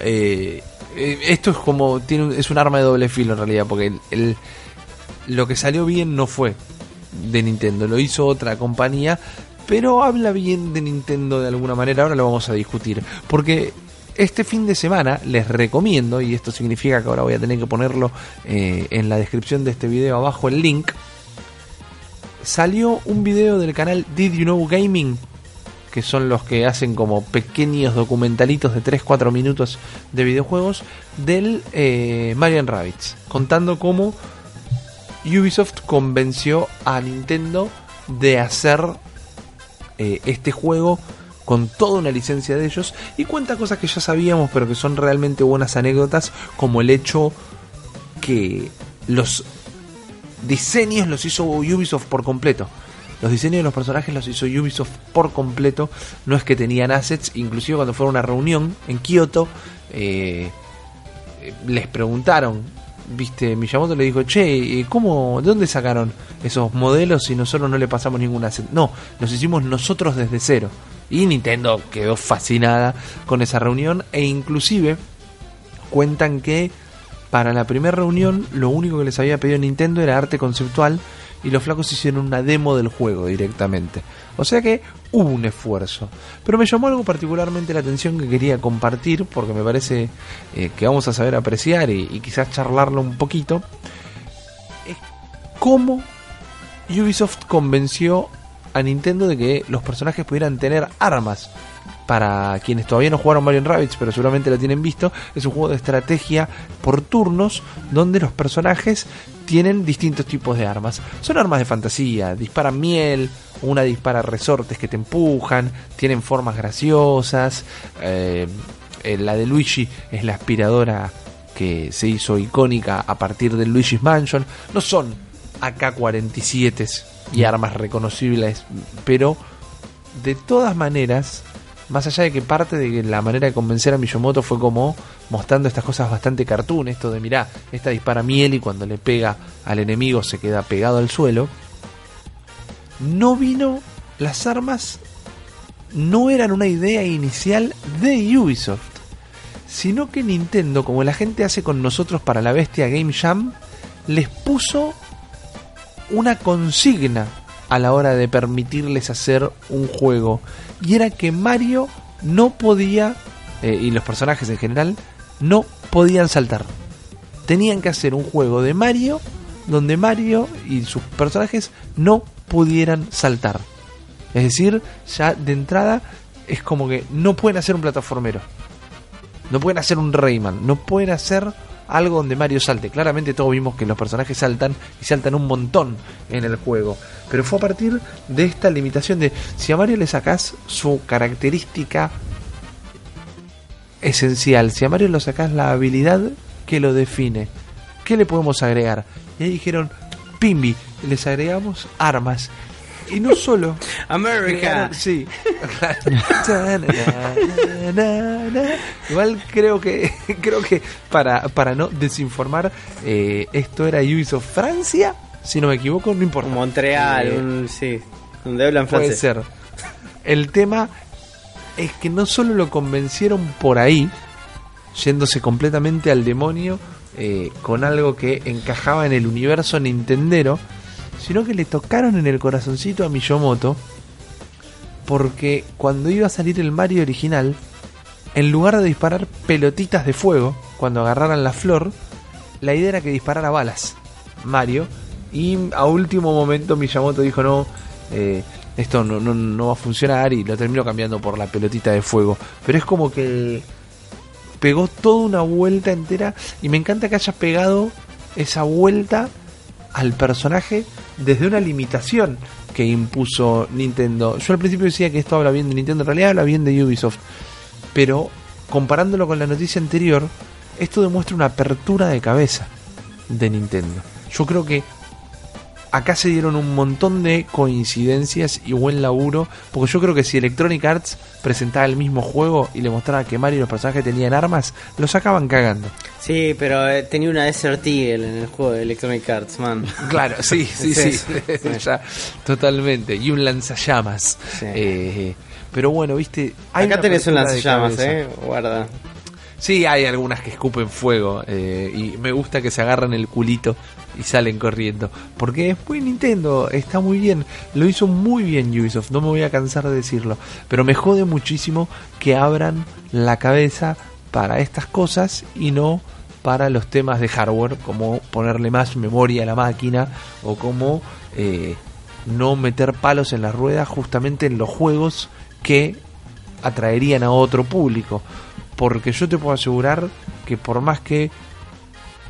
eh, eh, esto es como. Tiene es un arma de doble filo en realidad. Porque el- el- lo que salió bien no fue de Nintendo. Lo hizo otra compañía. Pero habla bien de Nintendo de alguna manera. Ahora lo vamos a discutir. Porque este fin de semana les recomiendo. Y esto significa que ahora voy a tener que ponerlo eh, en la descripción de este video abajo el link salió un video del canal Did You Know Gaming, que son los que hacen como pequeños documentalitos de 3-4 minutos de videojuegos, del eh, Marian Rabbits, contando cómo Ubisoft convenció a Nintendo de hacer eh, este juego con toda una licencia de ellos y cuenta cosas que ya sabíamos pero que son realmente buenas anécdotas como el hecho que los diseños los hizo Ubisoft por completo. Los diseños de los personajes los hizo Ubisoft por completo. No es que tenían assets. Inclusive cuando fue a una reunión en Kioto, eh, les preguntaron. Viste, Miyamoto le dijo, che, ¿cómo, ¿de dónde sacaron esos modelos si nosotros no le pasamos ningún asset? No, los hicimos nosotros desde cero. Y Nintendo quedó fascinada con esa reunión e inclusive cuentan que para la primera reunión lo único que les había pedido Nintendo era arte conceptual y los flacos hicieron una demo del juego directamente. O sea que hubo un esfuerzo. Pero me llamó algo particularmente la atención que quería compartir porque me parece eh, que vamos a saber apreciar y, y quizás charlarlo un poquito. Es cómo Ubisoft convenció a Nintendo de que los personajes pudieran tener armas. Para quienes todavía no jugaron Mario Rabbids, pero seguramente lo tienen visto, es un juego de estrategia por turnos donde los personajes tienen distintos tipos de armas. Son armas de fantasía, disparan miel, una dispara resortes que te empujan, tienen formas graciosas. eh, eh, la de Luigi es la aspiradora que se hizo icónica a partir del Luigi's Mansion. No son AK-47 y armas reconocibles, pero de todas maneras, más allá de que parte de la manera de convencer a Miyamoto fue como mostrando estas cosas bastante cartoon, esto de mirá, esta dispara miel y cuando le pega al enemigo se queda pegado al suelo, no vino las armas no eran una idea inicial de Ubisoft, sino que Nintendo, como la gente hace con nosotros para la bestia Game Jam, les puso una consigna a la hora de permitirles hacer un juego. Y era que Mario no podía, eh, y los personajes en general, no podían saltar. Tenían que hacer un juego de Mario donde Mario y sus personajes no pudieran saltar. Es decir, ya de entrada es como que no pueden hacer un plataformero. No pueden hacer un Rayman. No pueden hacer algo donde Mario salte. Claramente todos vimos que los personajes saltan y saltan un montón en el juego. Pero fue a partir de esta limitación de si a Mario le sacás su característica esencial, si a Mario le sacás la habilidad que lo define, ¿qué le podemos agregar? Y ahí dijeron, Pimbi, les agregamos armas. Y no solo America. Sí. Igual creo que creo que para, para no desinformar, eh, esto era Ubisoft Francia, si no me equivoco, no importa. Montreal, Eh, un- sí, donde hablan puede ser. El tema es que no solo lo convencieron por ahí, yéndose completamente al demonio eh, con algo que encajaba en el universo nintendero, sino que le tocaron en el corazoncito a Miyamoto porque cuando iba a salir el Mario original, en lugar de disparar pelotitas de fuego cuando agarraran la flor, la idea era que disparara balas Mario y a último momento Miyamoto dijo no, eh, esto no, no, no va a funcionar y lo terminó cambiando por la pelotita de fuego. Pero es como que pegó toda una vuelta entera y me encanta que haya pegado esa vuelta al personaje desde una limitación que impuso Nintendo. Yo al principio decía que esto habla bien de Nintendo, en realidad habla bien de Ubisoft. Pero comparándolo con la noticia anterior, esto demuestra una apertura de cabeza de Nintendo. Yo creo que acá se dieron un montón de coincidencias y buen laburo, porque yo creo que si Electronic Arts presentaba el mismo juego y le mostraba que Mario y los personajes tenían armas, lo sacaban cagando. Sí, pero eh, tenía una Desert Eagle en el juego de Electronic Arts, man. Claro, sí, sí, sí, Sí, sí. ya, totalmente. Y un lanzallamas. Sí. Eh, pero bueno, viste. hay Acá tenés un lanzallamas, eh. Guarda. Sí, hay algunas que escupen fuego eh, y me gusta que se agarran el culito y salen corriendo. Porque es muy Nintendo, está muy bien, lo hizo muy bien Ubisoft, no me voy a cansar de decirlo. Pero me jode muchísimo que abran la cabeza para estas cosas y no para los temas de hardware, como ponerle más memoria a la máquina o como... eh, no meter palos en las ruedas justamente en los juegos que atraerían a otro público. Porque yo te puedo asegurar que por más que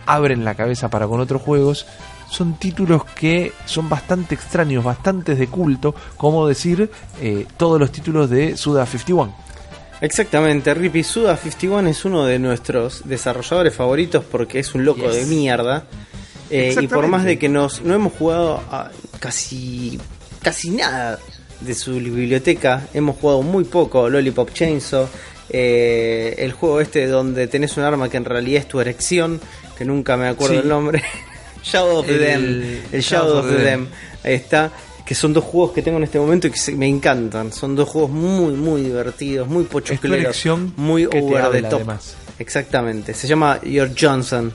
abren la cabeza para con otros juegos, son títulos que son bastante extraños, bastante de culto, como decir eh, todos los títulos de Suda 51. Exactamente, Rippy Suda 51 es uno de nuestros desarrolladores favoritos porque es un loco Yes. de mierda. Eh, y por más de que nos, no hemos jugado a casi, casi nada de su biblioteca, hemos jugado muy poco Lollipop Chainsaw, eh, el juego este donde tenés un arma que en realidad es tu erección, que nunca me acuerdo Sí. el nombre, Shadow of the El- Dam, el Shadow of the Dam, ahí está, que son dos juegos que tengo en este momento y que se- me encantan, son dos juegos muy, muy divertidos, muy pochocleros, muy que over the top. además. Exactamente, se llama Your Johnson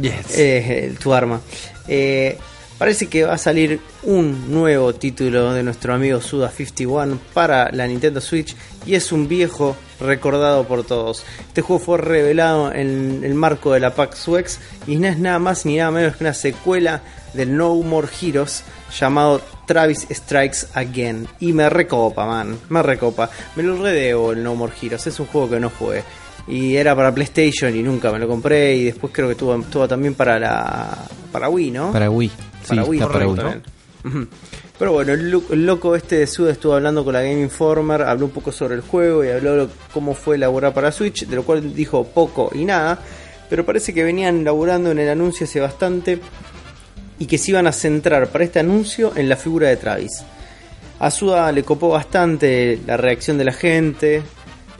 Yes. eh, tu arma. Eh, parece que va a salir un nuevo título de nuestro amigo Suda51 para la Nintendo Switch y es un viejo recordado por todos. Este juego fue revelado en el marco de la PAX UX y no es nada más ni nada menos que una secuela del No More Heroes llamado Travis Strikes Again. Y me recopa, man, me recopa. Me lo redebo el No More Heroes, es un juego que no jugué. Y era para PlayStation y nunca me lo compré. Y después creo que tuvo también para la para Wii, ¿no? Para Wii. Sí, Para Wii, está para Wii. Pero bueno, el, lo- el loco este de Suda estuvo hablando con la Game Informer, habló un poco sobre el juego y habló lo- cómo fue elaborar para Switch, de lo cual dijo poco y nada. Pero parece que venían laburando en el anuncio hace bastante y que se iban a centrar para este anuncio en la figura de Travis. A Suda le copó bastante la reacción de la gente,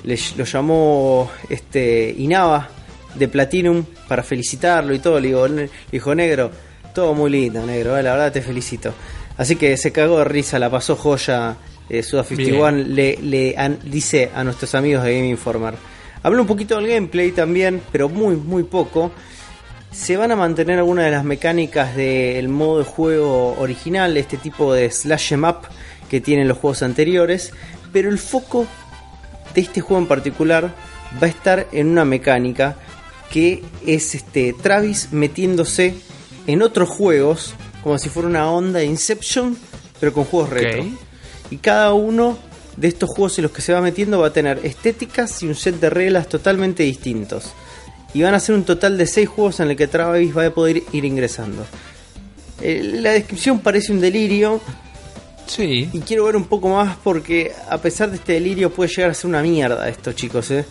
le, lo llamó este Inaba de Platinum para felicitarlo y todo. Le digo, "Ne- le dijo, negro, todo muy lindo, negro, eh, la verdad te felicito. Así que se cagó de risa, la pasó joya. Eh, Suda 51 le, le an- dice a nuestros amigos de Game Informer. Habló un poquito del gameplay también, pero muy, muy poco. Se van a mantener algunas de las mecánicas del modo de juego original, este tipo de slash em up que tienen los juegos anteriores, pero el foco de este juego en particular va a estar en una mecánica que es este Travis metiéndose en otros juegos como si fuera una onda de Inception, pero con juegos retro. Ok. Y cada uno de estos juegos en los que se va metiendo va a tener estéticas y un set de reglas totalmente distintos. Y van a ser un total de 6 juegos en el que Travis va a poder ir ingresando. Eh, la descripción parece un delirio Sí. y quiero ver un poco más porque a pesar de este delirio puede llegar a ser una mierda esto chicos, ¿eh?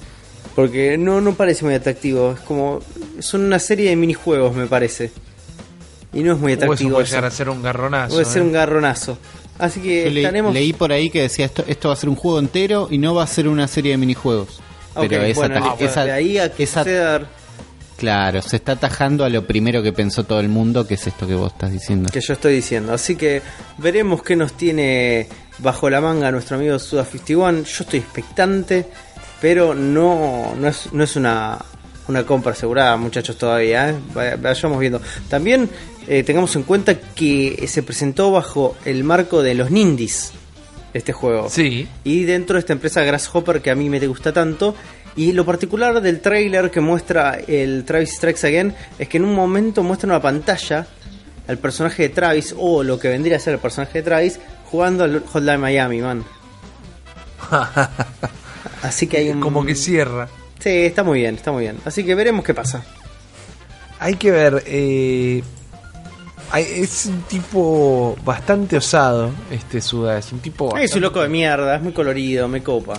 Porque no, no parece muy atractivo, es como... Son una serie de minijuegos me parece. Y no es muy O eso atractivo. puede eso. llegar a ser un garronazo. Puede ser ¿eh? un garronazo. Así que Yo le- estaremos... leí por ahí que decía esto, esto va a ser un juego entero y no va a ser una serie de minijuegos. Ok, Pero esa, bueno, esa- de ahí a que esa- claro, se está atajando a lo primero que pensó todo el mundo, que es esto que vos estás diciendo. que yo estoy diciendo. Así que veremos qué nos tiene bajo la manga nuestro amigo Suda51. Yo estoy expectante, pero no, no, es, no es una, una compra asegurada, muchachos, todavía. ¿eh? Vaya- Vayamos viendo. También eh, tengamos en cuenta que se presentó bajo el marco de los Nindies este juego. Sí. Y dentro de esta empresa Grasshopper que a mí me gusta tanto. Y lo particular del trailer que muestra el Travis Strikes Again es que en un momento muestra una pantalla al personaje de Travis o lo que vendría a ser el personaje de Travis jugando al Hotline Miami, man. Así que hay un... Como que cierra. Sí, está muy bien, está muy bien. Así que veremos qué pasa. Hay que ver. eh, es un tipo bastante osado, este Suda. Es un tipo. Es un loco de mierda, es muy colorido, me copa.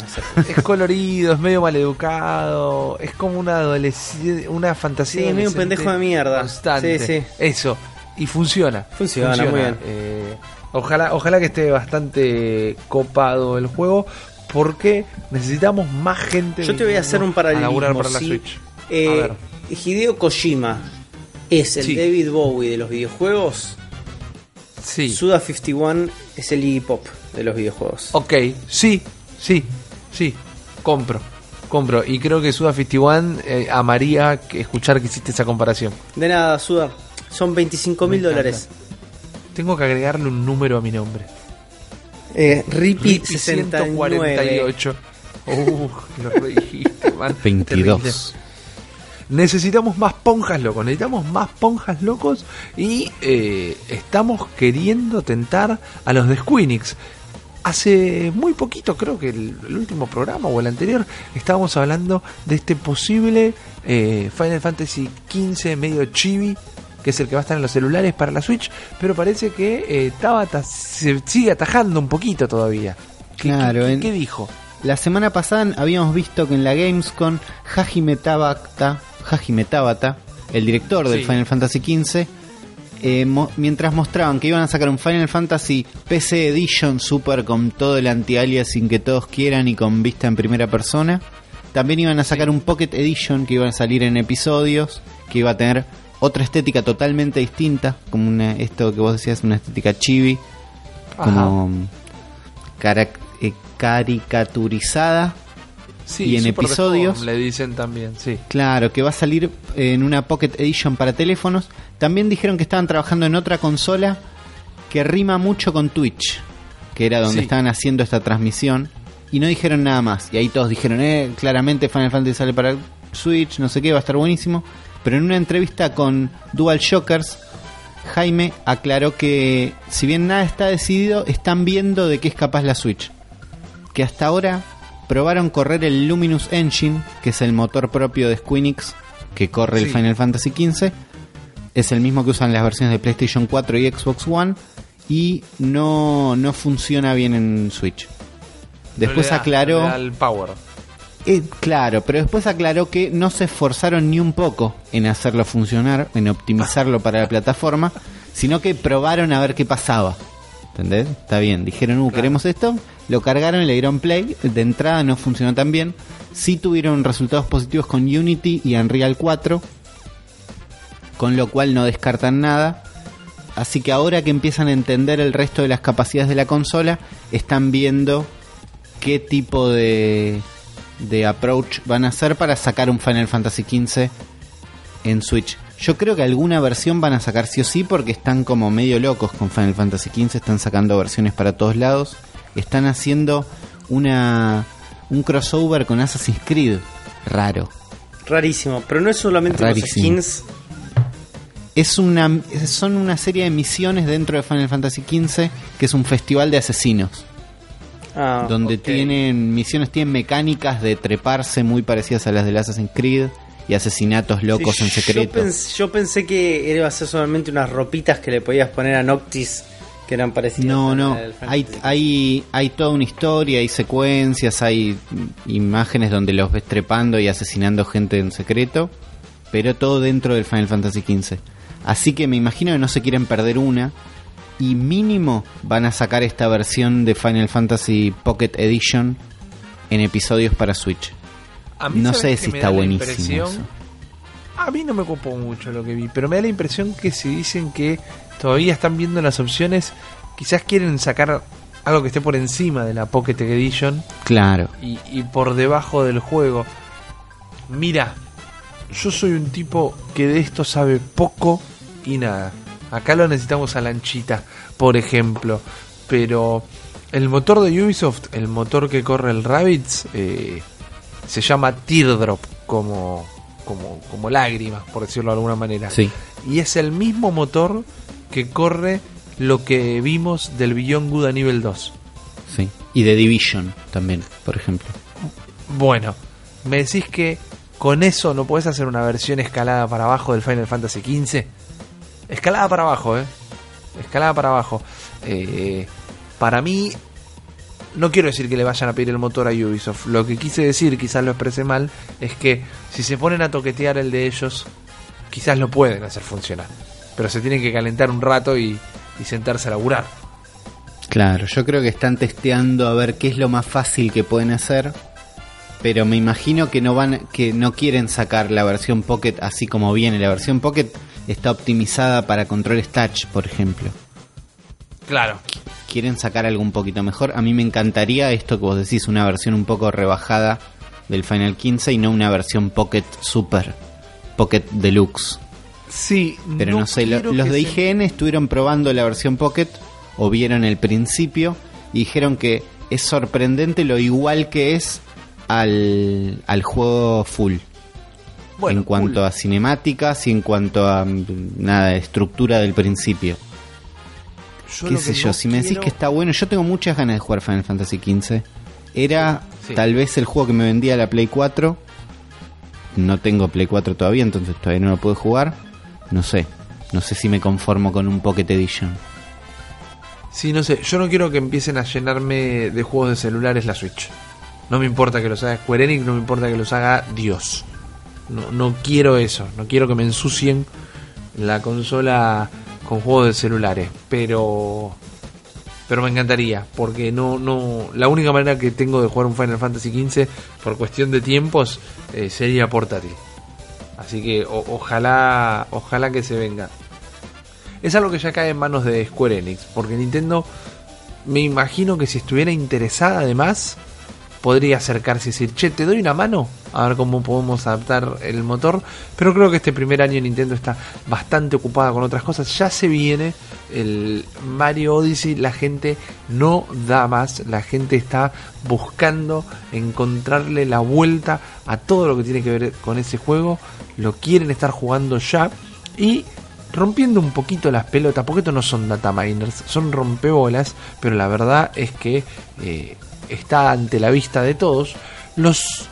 Es colorido, es medio maleducado. Es como una adolescente. Una fantasía. Sí, es medio un pendejo de mierda. Constante. Sí, sí. Eso. Y funciona. Funciona, muy bien. Eh, ojalá, ojalá que esté bastante copado el juego. Porque necesitamos más gente. Yo te voy a hacer un paralelismo. laburar para. Switch. Eh, a ver. Hideo Kojima es el Sí. David Bowie de los videojuegos. Sí. Suda 51 es el Iggy Pop de los videojuegos. Ok, sí, sí, sí, compro, compro. Y creo que Suda 51 eh, amaría escuchar que hiciste esa comparación. De nada, Suda. Son 25 mil dólares. Tengo que agregarle un número a mi nombre. Eh, Rippy Rippy 69. 148. Uh, lo redijiste, man. 22. Necesitamos más ponjas locos, necesitamos más ponjas locos y eh, estamos queriendo tentar a los de Squeenix. Hace muy poquito, creo que el, el último programa o el anterior, estábamos hablando de este posible eh, Final Fantasy XV medio chibi, que es el que va a estar en los celulares para la Switch, pero parece que eh, Tabata se sigue atajando un poquito todavía. ¿Qué- Claro, ¿Qué, en- qué dijo? La semana pasada habíamos visto que en la Gamescom Hajime Tabata, Hajime Tabata, el director del Sí. Final Fantasy XV, eh, mo- mientras mostraban que iban a sacar un Final Fantasy PC Edition Super con todo el anti-aliasing que todos quieran y con vista en primera persona, también iban a sacar un Pocket Edition que iba a salir en episodios, que iba a tener otra estética totalmente distinta, como una, esto que vos decías, una estética chibi, como carac- eh, caricaturizada Sí, y en Super episodios- le dicen también, sí. Claro, que va a salir en una Pocket Edition para teléfonos. También dijeron que estaban trabajando en otra consola que rima mucho con Twitch, que era donde Sí. estaban haciendo esta transmisión. Y no dijeron nada más. Y ahí todos dijeron, eh, claramente Final Fantasy sale para Switch, no sé qué, va a estar buenísimo. Pero en una entrevista con Dual Shockers, Jaime aclaró que si bien nada está decidido, están viendo de qué es capaz la Switch. Que hasta ahora probaron correr el Luminous Engine, que es el motor propio de Squeenix que corre el. Final Fantasy XV. Es el mismo que usan las versiones de PlayStation 4 y Xbox One. Y no, no funciona bien en Switch. Después No le da- aclaró. no el power. Eh, claro, pero después aclaró que no se esforzaron ni un poco en hacerlo funcionar, en optimizarlo para la plataforma, sino que probaron a ver qué pasaba. ¿Entendés? Está bien, dijeron, uh, queremos esto, lo cargaron y le dieron play, de entrada no funcionó tan bien, sí tuvieron resultados positivos con Unity y Unreal 4, con lo cual no descartan nada. Así que ahora que empiezan a entender el resto de las capacidades de la consola, están viendo qué tipo de, de approach van a hacer para sacar un Final Fantasy XV en Switch. Yo creo que alguna versión van a sacar sí o sí porque están como medio locos con Final Fantasy XV, están sacando versiones para todos lados, están haciendo una un crossover con Assassin's Creed raro. Rarísimo, pero no es solamente Rarísimo. los skins. Es una son una serie de misiones dentro de Final Fantasy XV que es un festival de asesinos. Ah, donde tienen misiones, tienen mecánicas de treparse muy parecidas a las del Assassin's Creed y asesinatos locos Sí, en secreto. Yo, pens- yo pensé que iba a ser solamente unas ropitas que le podías poner a Noctis que eran parecidas. No, no, hay, hay, hay toda una historia, hay secuencias, hay imágenes donde los ves trepando y asesinando gente en secreto, pero todo dentro del Final Fantasy XV. Así que me imagino que no se quieren perder una y mínimo van a sacar esta versión de Final Fantasy Pocket Edition en episodios para Switch. A mí, No ¿sabes sé si está buenísimo eso. A mí no me copó mucho lo que vi, pero me da la impresión que si dicen que todavía están viendo las opciones, quizás quieren sacar algo que esté por encima de la Pocket Edition Claro. y, y por debajo del juego. Mira, yo soy un tipo que de esto sabe poco y nada. Acá lo necesitamos a Lanchita, por ejemplo. Pero el motor de Ubisoft, el motor que corre el Rabbids, eh, se llama Teardrop, como, como, como lágrimas, por decirlo de alguna manera. Sí. Y es el mismo motor que corre lo que vimos del Beyond Good a nivel 2. Sí. Y de Division también, por ejemplo. Bueno, me decís que con eso no podés hacer una versión escalada para abajo del Final Fantasy XV. Escalada para abajo, eh. Escalada para abajo. Eh, para mí, no quiero decir que le vayan a pedir el motor a Ubisoft. Lo que quise decir, quizás lo expresé mal, es que si se ponen a toquetear el de ellos, quizás lo pueden hacer funcionar. Pero se tienen que calentar un rato y, y sentarse a laburar. Claro, yo creo que están testeando a ver qué es lo más fácil que pueden hacer, pero me imagino que no van que no quieren sacar la versión Pocket así como viene. La versión Pocket está optimizada para controles touch, por ejemplo. Claro. Quieren sacar algo un poquito mejor. A mí me encantaría esto que vos decís, una versión un poco rebajada del Final 15 y no una versión Pocket Super, Pocket Deluxe. Sí, Pero no, sé, lo- los de se- IGN estuvieron probando la versión Pocket o vieron el principio y dijeron que es sorprendente lo igual que es al, al juego full. Bueno, en cuanto cool. a cinemáticas y en cuanto a mm, nada, estructura del principio. Yo qué sé yo, no si me decís que está bueno, yo tengo muchas ganas de jugar Final Fantasy XV. Era Sí. tal vez el juego que me vendía la Play 4. No tengo Play 4 todavía, entonces todavía no lo puedo jugar. No sé, no sé si me conformo con un Pocket Edition. Sí, no sé, yo no quiero que empiecen a llenarme de juegos de celulares la Switch. No me importa que los haga Square no me importa que los haga Dios. No, no quiero eso, no quiero que me ensucien la consola con juegos de celulares, pero pero me encantaría, porque no no la única manera que tengo de jugar un Final Fantasy XV por cuestión de tiempos eh, sería portátil. Así que ojalá ojalá que se venga. Es algo que ya cae en manos de Square Enix, porque Nintendo me imagino que si estuviera interesada además podría acercarse y decir, che, te doy una mano a ver cómo podemos adaptar el motor, pero creo que este primer año Nintendo está bastante ocupada con otras cosas, ya se viene el Mario Odyssey, la gente no da más, la gente está buscando encontrarle la vuelta a todo lo que tiene que ver con ese juego, lo quieren estar jugando ya. Y rompiendo un poquito las pelotas, porque estos no son data miners, son rompebolas, pero la verdad es que eh, está ante la vista de todos. Los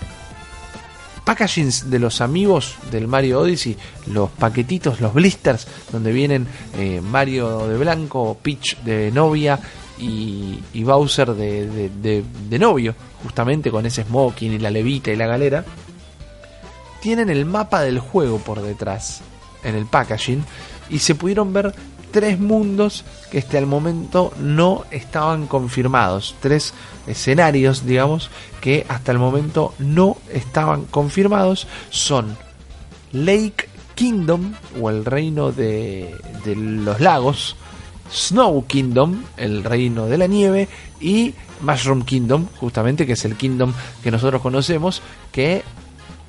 packagings de los amigos del Mario Odyssey, los paquetitos, los blisters, donde vienen eh, Mario de blanco, Peach de novia y, y Bowser de, de- de- de novio, justamente con ese smoking y la levita y la galera, tienen el mapa del juego por detrás en el packaging y se pudieron ver tres mundos que hasta el momento no estaban confirmados, tres escenarios, digamos, que hasta el momento no estaban confirmados, son Lake Kingdom o el reino de, de los lagos, Snow Kingdom, el reino de la nieve, y Mushroom Kingdom, justamente, que es el Kingdom que nosotros conocemos, que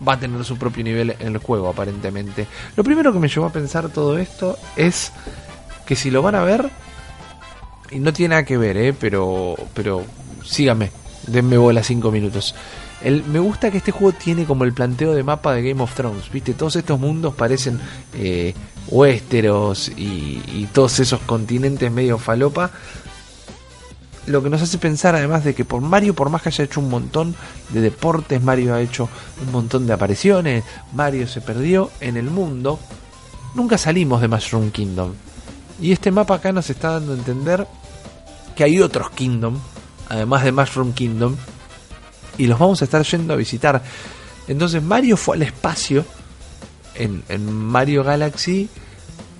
va a tener su propio nivel en el juego, aparentemente. Lo primero que me llevó a pensar todo esto es que si lo van a ver, y no tiene nada que ver, ¿eh? pero, pero síganme, denme bola 5 minutos. El, me gusta que este juego tiene como el planteo de mapa de Game of Thrones, ¿viste? Todos estos mundos parecen eh, Westeros y, y todos esos continentes medio falopa. Lo que nos hace pensar además de que por Mario, por más que haya hecho un montón de deportes, Mario ha hecho un montón de apariciones, Mario se perdió en el mundo, nunca salimos de Mushroom Kingdom. Y este mapa acá nos está dando a entender que hay otros Kingdom, además de Mushroom Kingdom, y los vamos a estar yendo a visitar. Entonces Mario fue al espacio en, Mario Galaxy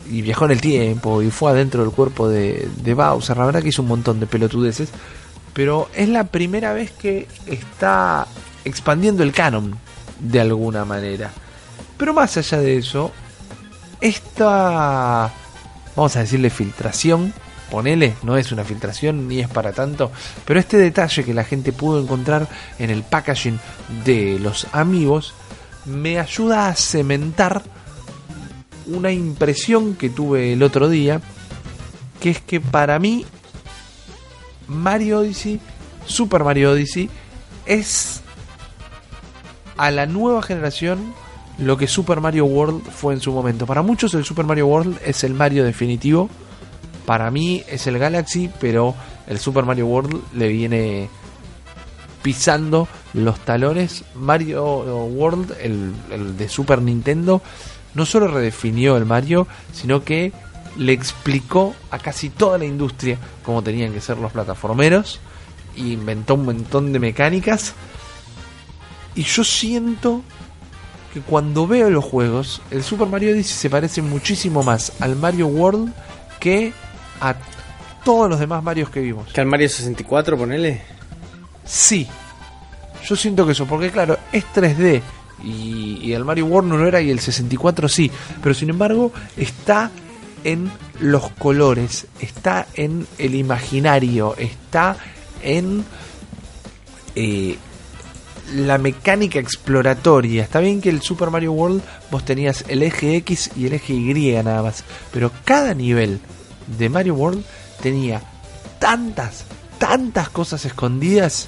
y viajó en el tiempo y fue adentro del cuerpo de, de Bowser. La verdad que hizo un montón de pelotudeces, pero es la primera vez que está expandiendo el canon de alguna manera. Pero más allá de eso, esta, vamos a decirle filtración, ponele, no es una filtración ni es para tanto, pero este detalle que la gente pudo encontrar en el packaging de los amigos me ayuda a cementar una impresión que tuve el otro día, que es que para mí Mario Odyssey, Super Mario Odyssey, es a la nueva generación lo que Super Mario World fue en su momento. Para muchos el Super Mario World es el Mario definitivo. Para mí es el Galaxy, pero el Super Mario World le viene pisando los talones. Mario World, el, de Super Nintendo, no solo redefinió el Mario, sino que le explicó a casi toda la industria cómo tenían que ser los plataformeros. Inventó un montón de mecánicas. Y yo siento que cuando veo los juegos, el Super Mario Odyssey se parece muchísimo más al Mario World que a todos los demás Marios que vimos. ¿Que al Mario 64, ponele? Sí, yo siento que eso, porque claro, es 3D y, y el Mario World no lo era y el 64 sí, pero sin embargo está en los colores, está en el imaginario, está en eh, la mecánica exploratoria. Está bien que el Super Mario World vos tenías el eje X y el eje Y nada más, pero cada nivel de Mario World tenía tantas, tantas cosas escondidas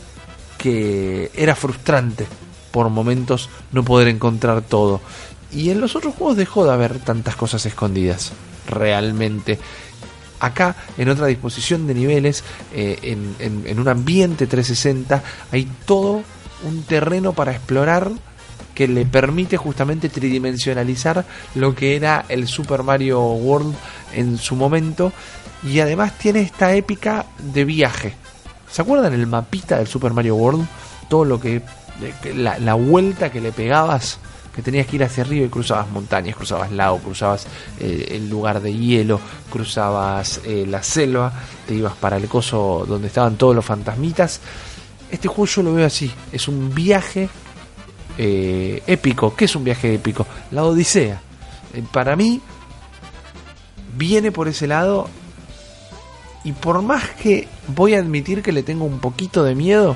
que era frustrante por momentos no poder encontrar todo. Y en los otros juegos dejó de haber tantas cosas escondidas, realmente. Acá, en otra disposición de niveles, eh, en, un ambiente 360, hay todo un terreno para explorar que le permite justamente tridimensionalizar lo que era el Super Mario World en su momento. Y además tiene esta épica de viaje. ¿Se acuerdan el mapita del Super Mario World? Todo lo que. La, la vuelta que le pegabas, que tenías que ir hacia arriba y cruzabas montañas, cruzabas lago, cruzabas eh, el lugar de hielo, cruzabas eh, la selva, te ibas para el coso donde estaban todos los fantasmitas. Este juego yo lo veo así: es un viaje eh, épico. ¿Qué es un viaje épico? La Odisea. Eh, para mí, viene por ese lado. Y por más que voy a admitir que le tengo un poquito de miedo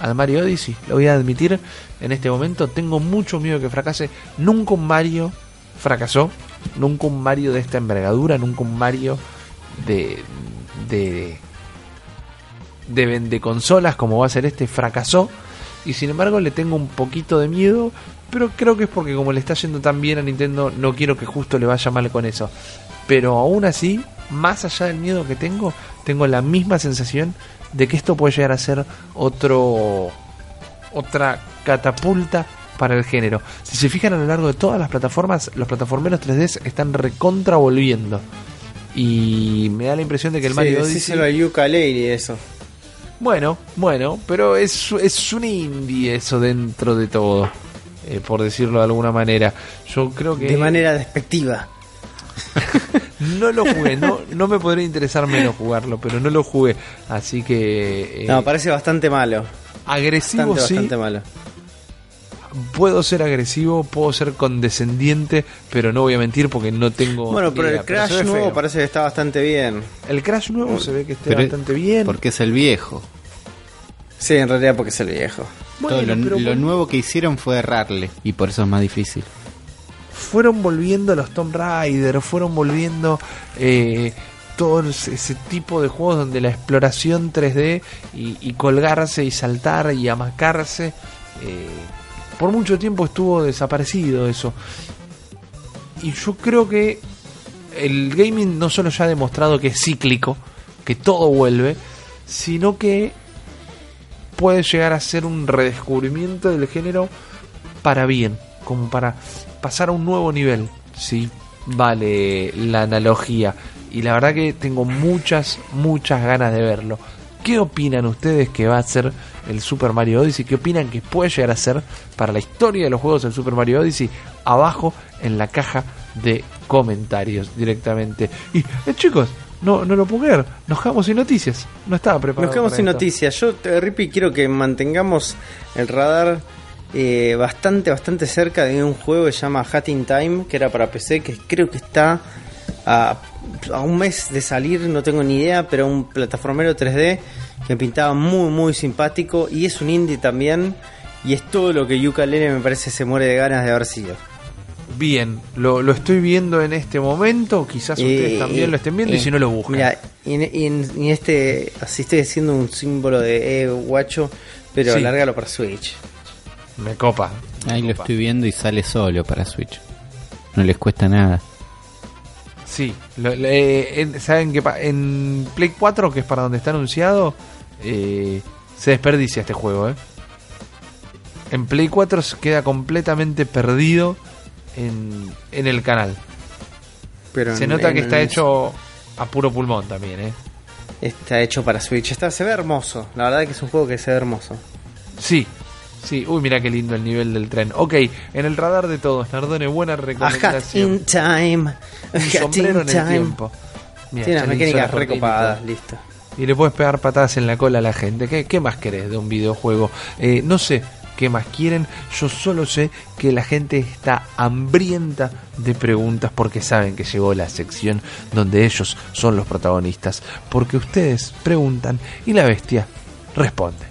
al Mario Odyssey, lo voy a admitir en este momento, tengo mucho miedo que fracase. Nunca un Mario fracasó, nunca un Mario de esta envergadura, nunca un Mario de de de vende consolas como va a ser este fracasó y sin embargo le tengo un poquito de miedo, pero creo que es porque como le está yendo tan bien a Nintendo no quiero que justo le vaya mal con eso. Pero aún así, más allá del miedo que tengo, tengo la misma sensación de que esto puede llegar a ser otro otra catapulta para el género. Si se fijan a lo largo de todas las plataformas, los plataformeros 3D están recontra volviendo. Y me da la impresión de que el Mario sí, Odyssey decíselo al Yooka-Laylee eso. Bueno, bueno, pero es, es un indie eso dentro de todo, eh, por decirlo de alguna manera. Yo creo que De manera despectiva. no lo jugué, no, no me podría interesar menos jugarlo, pero no lo jugué. Así que eh, No, parece bastante malo. agresivo Bastante, sí, bastante malo. Puedo ser agresivo, puedo ser condescendiente, pero no voy a mentir porque no tengo. Bueno, pero idea, el Crash nuevo feo. parece que está bastante bien. El Crash nuevo se ve que está Pero- bastante bien. Porque es el viejo. Sí, en realidad porque es el viejo. Bueno, Todo lo, pero lo bueno. nuevo que hicieron fue errarle. Y por eso es más difícil. fueron volviendo los Tomb Raider, fueron volviendo eh, todo ese ese tipo de juegos donde la exploración 3D y, y colgarse y saltar y amacarse, eh, por mucho tiempo estuvo desaparecido eso. Y yo creo que el gaming no solo ya ha demostrado que es cíclico, que todo vuelve, sino que puede llegar a ser un redescubrimiento del género para bien, como para pasar a un nuevo nivel, si vale la analogía. Y la verdad que tengo muchas, muchas ganas de verlo. ¿Qué opinan ustedes que va a ser el Super Mario Odyssey? ¿Qué opinan que puede llegar a ser para la historia de los juegos del Super Mario Odyssey? Abajo en la caja de comentarios directamente. Y eh, chicos, no, no lo puedo creer, nos quedamos sin noticias. No estaba preparado. Nos quedamos sin esto. noticias. Yo, Rippy, quiero que mantengamos el radar eh, bastante, bastante cerca de un juego que se llama Hat in Time, que era para PC, que creo que está a, a un mes de salir, no tengo ni idea, pero un plataformero 3D que pintaba muy, muy simpático y es un indie también. Y es todo lo que Yuka Lene me parece se muere de ganas de haber sido. Bien, lo, lo estoy viendo en este momento. Quizás ustedes Eh, también lo estén viendo y eh, si no lo buscan. Mira, y en, y en- y en este, así estoy haciendo un símbolo de eh, guacho, pero Sí. lárgalo para Switch. Me copa. Ahí lo estoy viendo y sale solo para Switch. No les cuesta nada. Sí, lo- le- en- saben que en Play 4, que es para donde está anunciado, eh, se desperdicia este juego. ¿eh? En Play 4 se queda completamente perdido en, en el canal. Pero Se en- nota que está hecho a puro pulmón también. ¿eh? Está hecho para Switch. Está, se ve hermoso. La verdad que es un juego que se ve hermoso. Sí, sí. Uy, mira qué lindo el nivel del tren. Ok, en el radar de todos, Nardone, buena recomendación. in Time. Sombrero in en el Time. tiempo. Mira, Tiene unas mecánicas recopadas. Listo. y le puedes pegar patadas en la cola a la gente. ¿Qué, qué más querés de un videojuego? Eh, no sé qué más quieren, yo solo sé que la gente está hambrienta de preguntas porque saben que llegó la sección donde ellos son los protagonistas, porque ustedes preguntan y la bestia responde.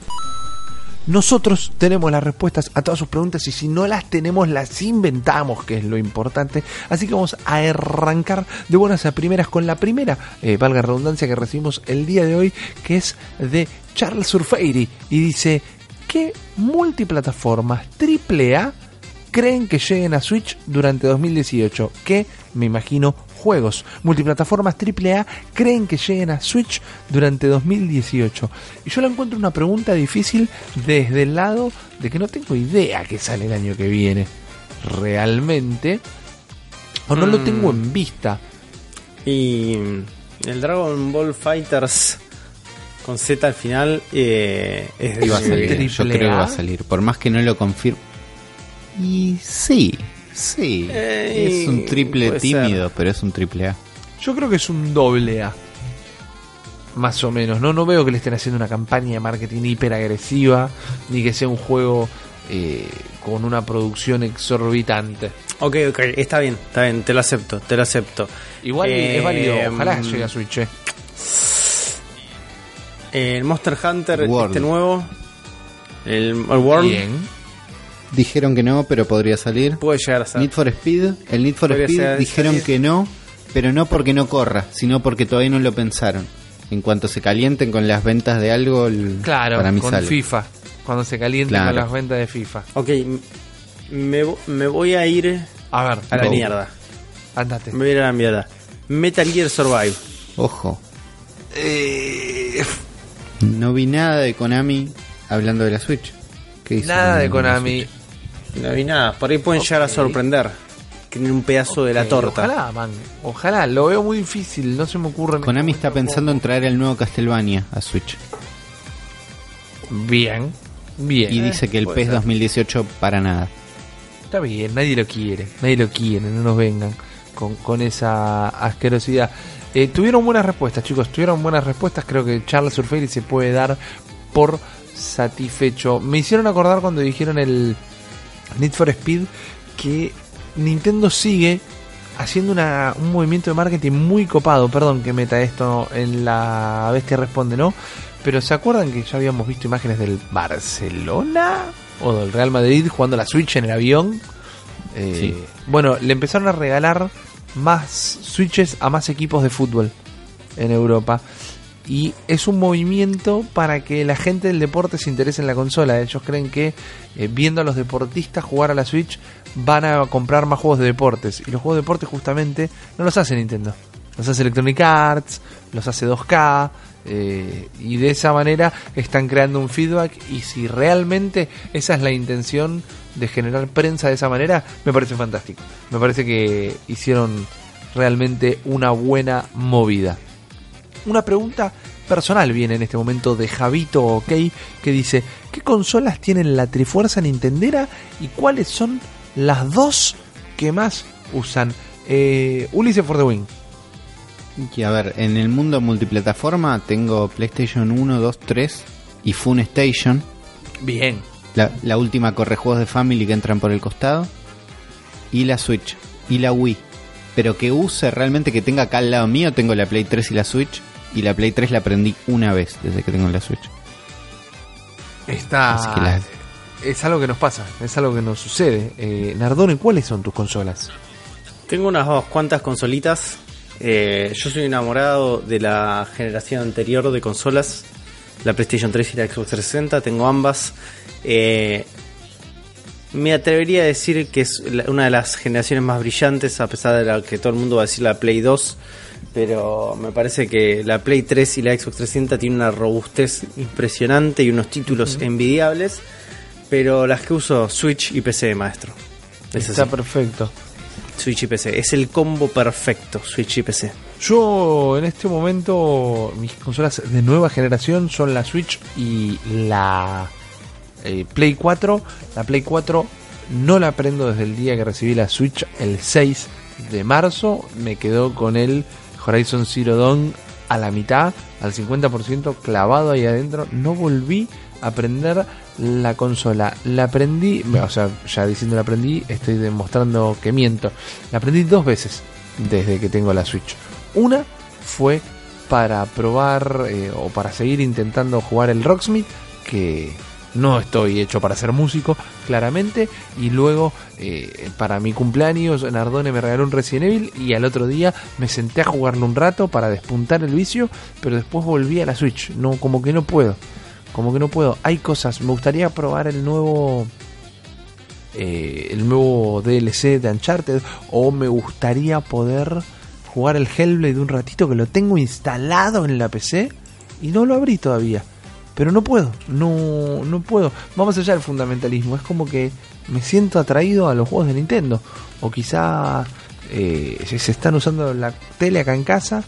Nosotros tenemos las respuestas a todas sus preguntas y si no las tenemos las inventamos, que es lo importante. Así que vamos a arrancar de buenas a primeras con la primera, eh, valga redundancia, que recibimos el día de hoy, que es de Charles Surfeiri y dice, ¿qué multiplataformas AAA creen que lleguen a Switch durante 2018? ¿Qué? Me imagino juegos. Multiplataformas AAA creen que lleguen a Switch durante 2018. Y yo la encuentro una pregunta difícil desde el lado de que no tengo idea que sale el año que viene. Realmente. O no lo Mm. tengo en vista. Y el Dragon Ball Fighters con Z al final eh, es Iba a de- yo creo que va a salir, por más que no lo confirme. Y sí, sí, Eh, es un triple tímido, pero es un triple A. Yo creo que es un doble A. Más o menos. No, no veo que le estén haciendo una campaña de marketing hiper agresiva. Ni que sea un juego eh, con una producción exorbitante. Ok, ok, está bien, está bien, te lo acepto, te lo acepto. Igual Eh, es válido. Ojalá mm, llegue a Switch. eh. El Monster Hunter, World. este nuevo, el, el World, Bien. Dijeron que no, pero podría salir. puede llegar a ser. Need for Speed, el Need for Podría Speed dijeron salir. que no, pero no porque no corra, sino porque todavía no lo pensaron. En cuanto se calienten con las ventas de algo, el- Claro, para mí con sale. FIFA. Cuando se calienten Claro. con las ventas de FIFA. Ok, me, me voy a ir A ver, a la go. mierda. Andate. Me voy a ir a la mierda. Metal Gear Survive. Ojo, Eh, no vi nada de Konami hablando de la Switch. ¿Qué hizo nada de Konami. No vi nada. Por ahí pueden llegar a sorprender. Tienen un pedazo de la torta. Ojalá, man. Ojalá. Lo veo muy difícil. No se me ocurre. Konami está pensando en traer el nuevo Castlevania a Switch. Bien. Bien. Y dice que el PES ser. 2018 para nada. Está bien, nadie lo quiere, nadie lo quiere, no nos vengan con, con esa asquerosidad. Eh, tuvieron buenas respuestas, chicos, tuvieron buenas respuestas, creo que Charles Surferi se puede dar por satisfecho. Me hicieron acordar cuando dijeron el Need for Speed que Nintendo sigue haciendo una- un movimiento de marketing muy copado, perdón que meta esto en la bestia responde, ¿no? Pero ¿se acuerdan que ya habíamos visto imágenes del Barcelona o del Real Madrid jugando la Switch en el avión? Eh, Sí. Bueno, le empezaron a regalar más Switches a más equipos de fútbol en Europa. Y es un movimiento para que la gente del deporte se interese en la consola. Ellos creen que eh, viendo a los deportistas jugar a la Switch van a comprar más juegos de deportes. Y los juegos de deportes justamente no los hace Nintendo. Los hace Electronic Arts, los hace 2K. eh, y de esa manera están creando un feedback. Y si realmente esa es la intención de generar prensa de esa manera, me parece fantástico. Me parece que hicieron realmente una buena movida una pregunta personal viene en este momento de Javito OK que dice ¿qué consolas tienen la Trifuerza Nintendera y cuáles son las dos que más usan? Eh, Ulises for the Win. Y a ver, en el mundo multiplataforma tengo PlayStation 1, 2, 3 y Fun Station. Bien. La, la última corre juegos de Family que entran por el costado. Y la Switch. Y la Wii. Pero que use realmente que tenga acá al lado mío, tengo la Play 3 y la Switch. Y la Play 3 la aprendí una vez desde que tengo la Switch. Está... La- Es algo que nos pasa, es algo que nos sucede. Eh, Nardone, ¿cuáles son tus consolas? Tengo unas dos cuantas consolitas. Eh, yo soy enamorado de la generación anterior de consolas. La PlayStation 3 y la Xbox 360. Tengo ambas. Eh, me atrevería a decir que es una de las generaciones más brillantes, a pesar de la que todo el mundo va a decir la Play 2. Pero me parece que la Play 3 y la Xbox 360 tienen una robustez impresionante y unos títulos envidiables. Pero las que uso, Switch y PC, maestro. Es Está así. perfecto. Switch y PC. Es el combo perfecto, Switch y PC. Yo en este momento mis consolas de nueva generación son la Switch y la eh, Play 4. La Play 4 no la prendo desde el día que recibí la Switch el 6 de marzo. Me quedó con el Horizon Zero Dawn a la mitad, al 50% clavado ahí adentro. No volví a prender la consola. La aprendí, o sea, ya diciendo la aprendí, estoy demostrando que miento. La aprendí dos veces desde que tengo la Switch. Una fue para probar eh, o para seguir intentando jugar el Rocksmith, que no estoy hecho para ser músico, claramente. Y luego, eh, para mi cumpleaños, Nardone me regaló un Resident Evil y al otro día me senté a jugarlo un rato para despuntar el vicio, pero después volví a la Switch. No, como que no puedo. Como que no puedo. Hay cosas. Me gustaría probar el nuevo eh, el nuevo DLC de Uncharted o me gustaría poder jugar el Hellblade un ratito que lo tengo instalado en la PC y no lo abrí todavía. Pero no puedo, no, no puedo. Vamos allá del fundamentalismo, es como que me siento atraído a los juegos de Nintendo. O quizá eh, se están usando la tele acá en casa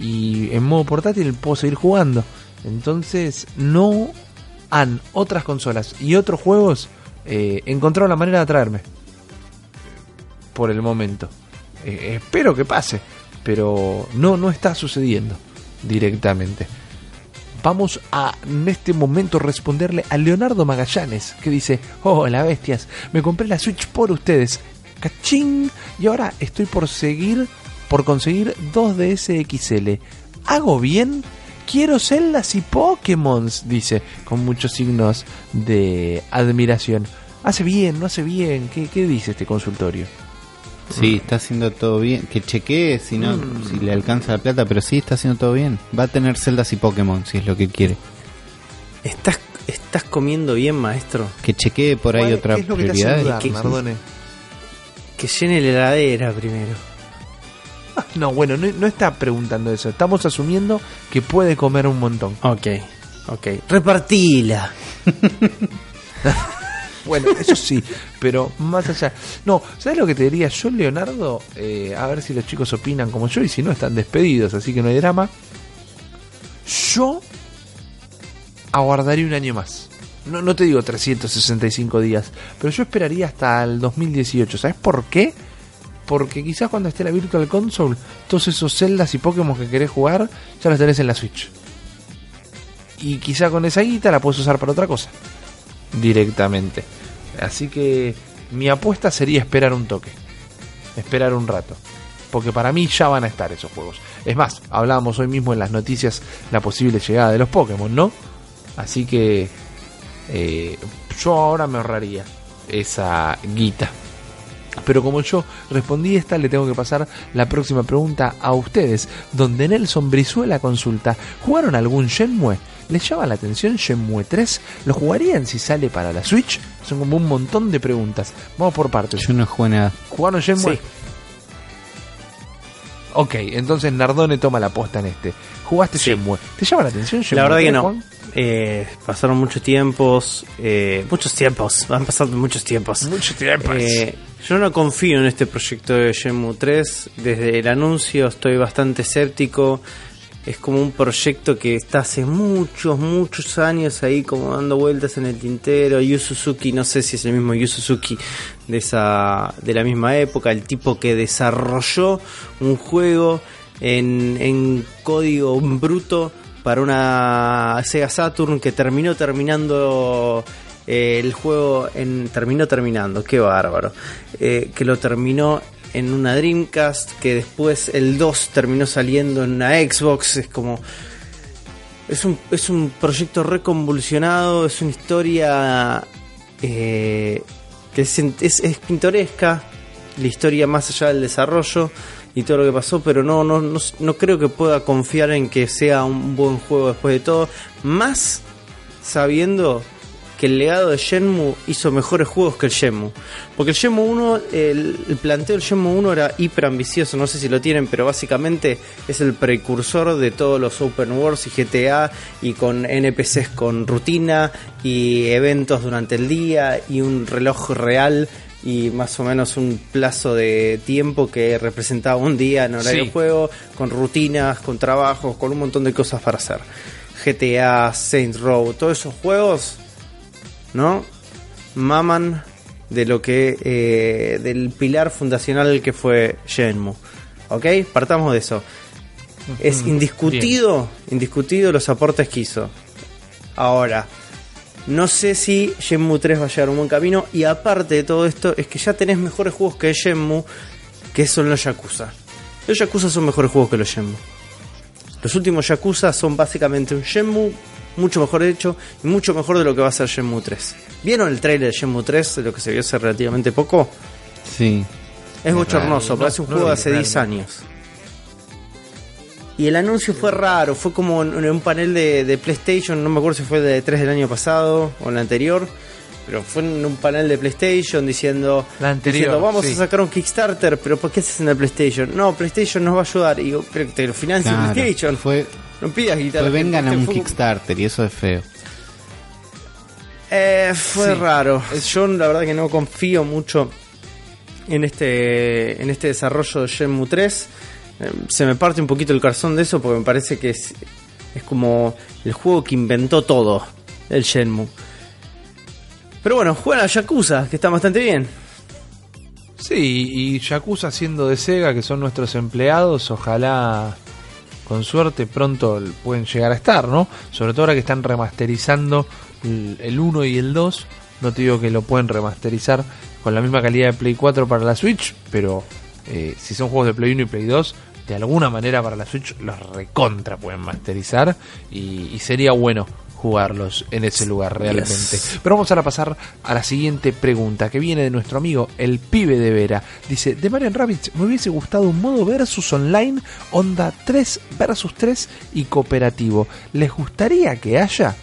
y en modo portátil puedo seguir jugando. Entonces no han otras consolas y otros juegos eh, encontrado la manera de atraerme. Por el momento. Eh, espero que pase, pero no, no está sucediendo directamente. Vamos a en este momento responderle a Leonardo Magallanes, que dice, hola bestias, me compré la Switch por ustedes. Cachín. Y ahora estoy por seguir, por conseguir dos DS XL. ¿Hago bien? Quiero celdas y Pokémon, dice, con muchos signos de admiración. ¿Hace bien? ¿No hace bien? ¿Qué, qué dice este consultorio? Sí, está haciendo todo bien. Que chequee si no, Mm. si le alcanza la plata, pero sí está haciendo todo bien. Va a tener celdas y Pokémon si es lo que quiere. ¿Estás, ¿Estás comiendo bien, maestro? Que chequee por ahí ¿Cuál- otra ¿Qué es lo que te hace prioridad. dudar, ¿Qué- Nardone? Que llene la heladera primero. No, bueno, no, no está preguntando eso. Estamos asumiendo que puede comer un montón. Ok, ok. Repartila. Bueno, eso sí, pero más allá. No, ¿sabes lo que te diría yo, Leonardo? Eh, a ver si los chicos opinan como yo y si no, están despedidos, así que no hay drama. Yo aguardaría un año más. No, no te digo 365 días, pero yo esperaría hasta el 2018. ¿Sabes por qué? Porque quizás cuando esté la Virtual Console, todos esos celdas y Pokémon que querés jugar, ya los tenés en la Switch. Y quizá con esa guita la puedes usar para otra cosa. Directamente. Así que mi apuesta sería esperar un toque. Esperar un rato. Porque para mí ya van a estar esos juegos. Es más, hablábamos hoy mismo en las noticias la posible llegada de los Pokémon, ¿no? Así que eh, yo ahora me ahorraría esa guita. Pero como yo respondí esta, le tengo que pasar la próxima pregunta a ustedes, donde Nelson Brizuela consulta, ¿jugaron algún Shenmue? ¿Les llama la atención Shenmue 3? ¿Lo jugarían si sale para la Switch? Son como un montón de preguntas. Vamos por partes. Yo no jugué nada. ¿Jugaron Shenmue? Sí. Ok, entonces Nardone toma la posta en este. ¿Jugaste Sí. Shenmue? ¿Te llama la atención Shenmue? La verdad que 3, no. Juan? Eh, pasaron muchos tiempos. eh, muchos tiempos. Van pasando muchos tiempos. Mucho tiempo. Eh, yo no confío en este proyecto de Shenmue 3. Desde el anuncio estoy bastante escéptico. Es como un proyecto que está hace muchos, muchos años ahí como dando vueltas en el tintero. Yu Suzuki, no sé si es el mismo Yu Suzuki de, esa, de la misma época, el tipo que desarrolló un juego en, en código bruto para una Sega Saturn que terminó terminando eh, el juego en terminó terminando, qué bárbaro. Eh, que lo terminó en una Dreamcast, que después el 2 terminó saliendo en una Xbox, es como es un, es un proyecto reconvulsionado, es una historia eh, que es, es, es pintoresca, la historia más allá del desarrollo y todo lo que pasó, pero no, no, no, no creo que pueda confiar en que sea un buen juego después de todo, más sabiendo que el legado de Shenmue hizo mejores juegos que el Shenmue. Porque el Shenmue 1, el, el planteo del Shenmue 1 era hiper ambicioso, no sé si lo tienen, pero básicamente es el precursor de todos los Open Worlds y GTA y con NPCs con rutina y eventos durante el día y un reloj real y más o menos un plazo de tiempo que representaba un día en horario Sí. de juego, con rutinas, con trabajos, con un montón de cosas para hacer. GTA, Saints Row, todos esos juegos ¿no? Maman de lo que eh, del pilar fundacional que fue Shenmue. ¿Ok? Partamos de eso. Es indiscutido, indiscutido los aportes que hizo. Ahora, no sé si Shenmue 3 va a llegar a un buen camino. Y aparte de todo esto, es que ya tenés mejores juegos que Shenmue, que son los Yakuza. Los Yakuza son mejores juegos que los Shenmue. Los últimos Yakuza son básicamente un Shenmue mucho mejor hecho y mucho mejor de lo que va a ser Shenmue 3. ¿Vieron el trailer de Shenmue 3, de lo que se vio hace relativamente poco? Sí. Es bochornoso, raro, parece no, un no juego de hace 10 realmente. años. Y el anuncio fue raro, fue como en en un panel de, de PlayStation, no me acuerdo si fue de 3 del año pasado o el anterior, pero fue en un panel de PlayStation diciendo, La anterior, diciendo, vamos sí. a sacar un Kickstarter, pero ¿por qué haces en el PlayStation? No, PlayStation nos va a ayudar. Y digo, pero que te lo financia Claro, PlayStation. fue, no pidas guitarra. fue vengan a un Fue- Kickstarter y eso es feo. Eh, fue Sí. raro. Yo la verdad que no confío mucho en este, en este desarrollo de Shenmue 3. Eh, se me parte un poquito el corazón de eso porque me parece que es, es como el juego que inventó todo, el Shenmue. Pero bueno, juegan a Yakuza, que está bastante bien. Sí, y Yakuza siendo de Sega, que son nuestros empleados, ojalá con suerte pronto pueden llegar a estar, ¿no? Sobre todo ahora que están remasterizando el el 1 y el 2. No te digo que lo pueden remasterizar con la misma calidad de Play 4 para la Switch, pero eh, si son juegos de Play 1 y Play 2, de alguna manera para la Switch los recontra pueden masterizar y sería bueno jugarlos en ese lugar realmente. Yes. Pero vamos ahora a pasar a la siguiente pregunta que viene de nuestro amigo el pibe de Vera. Dice, de Marian Rabbits me hubiese gustado un modo versus online, onda 3 versus 3 y cooperativo. ¿Les gustaría que haya?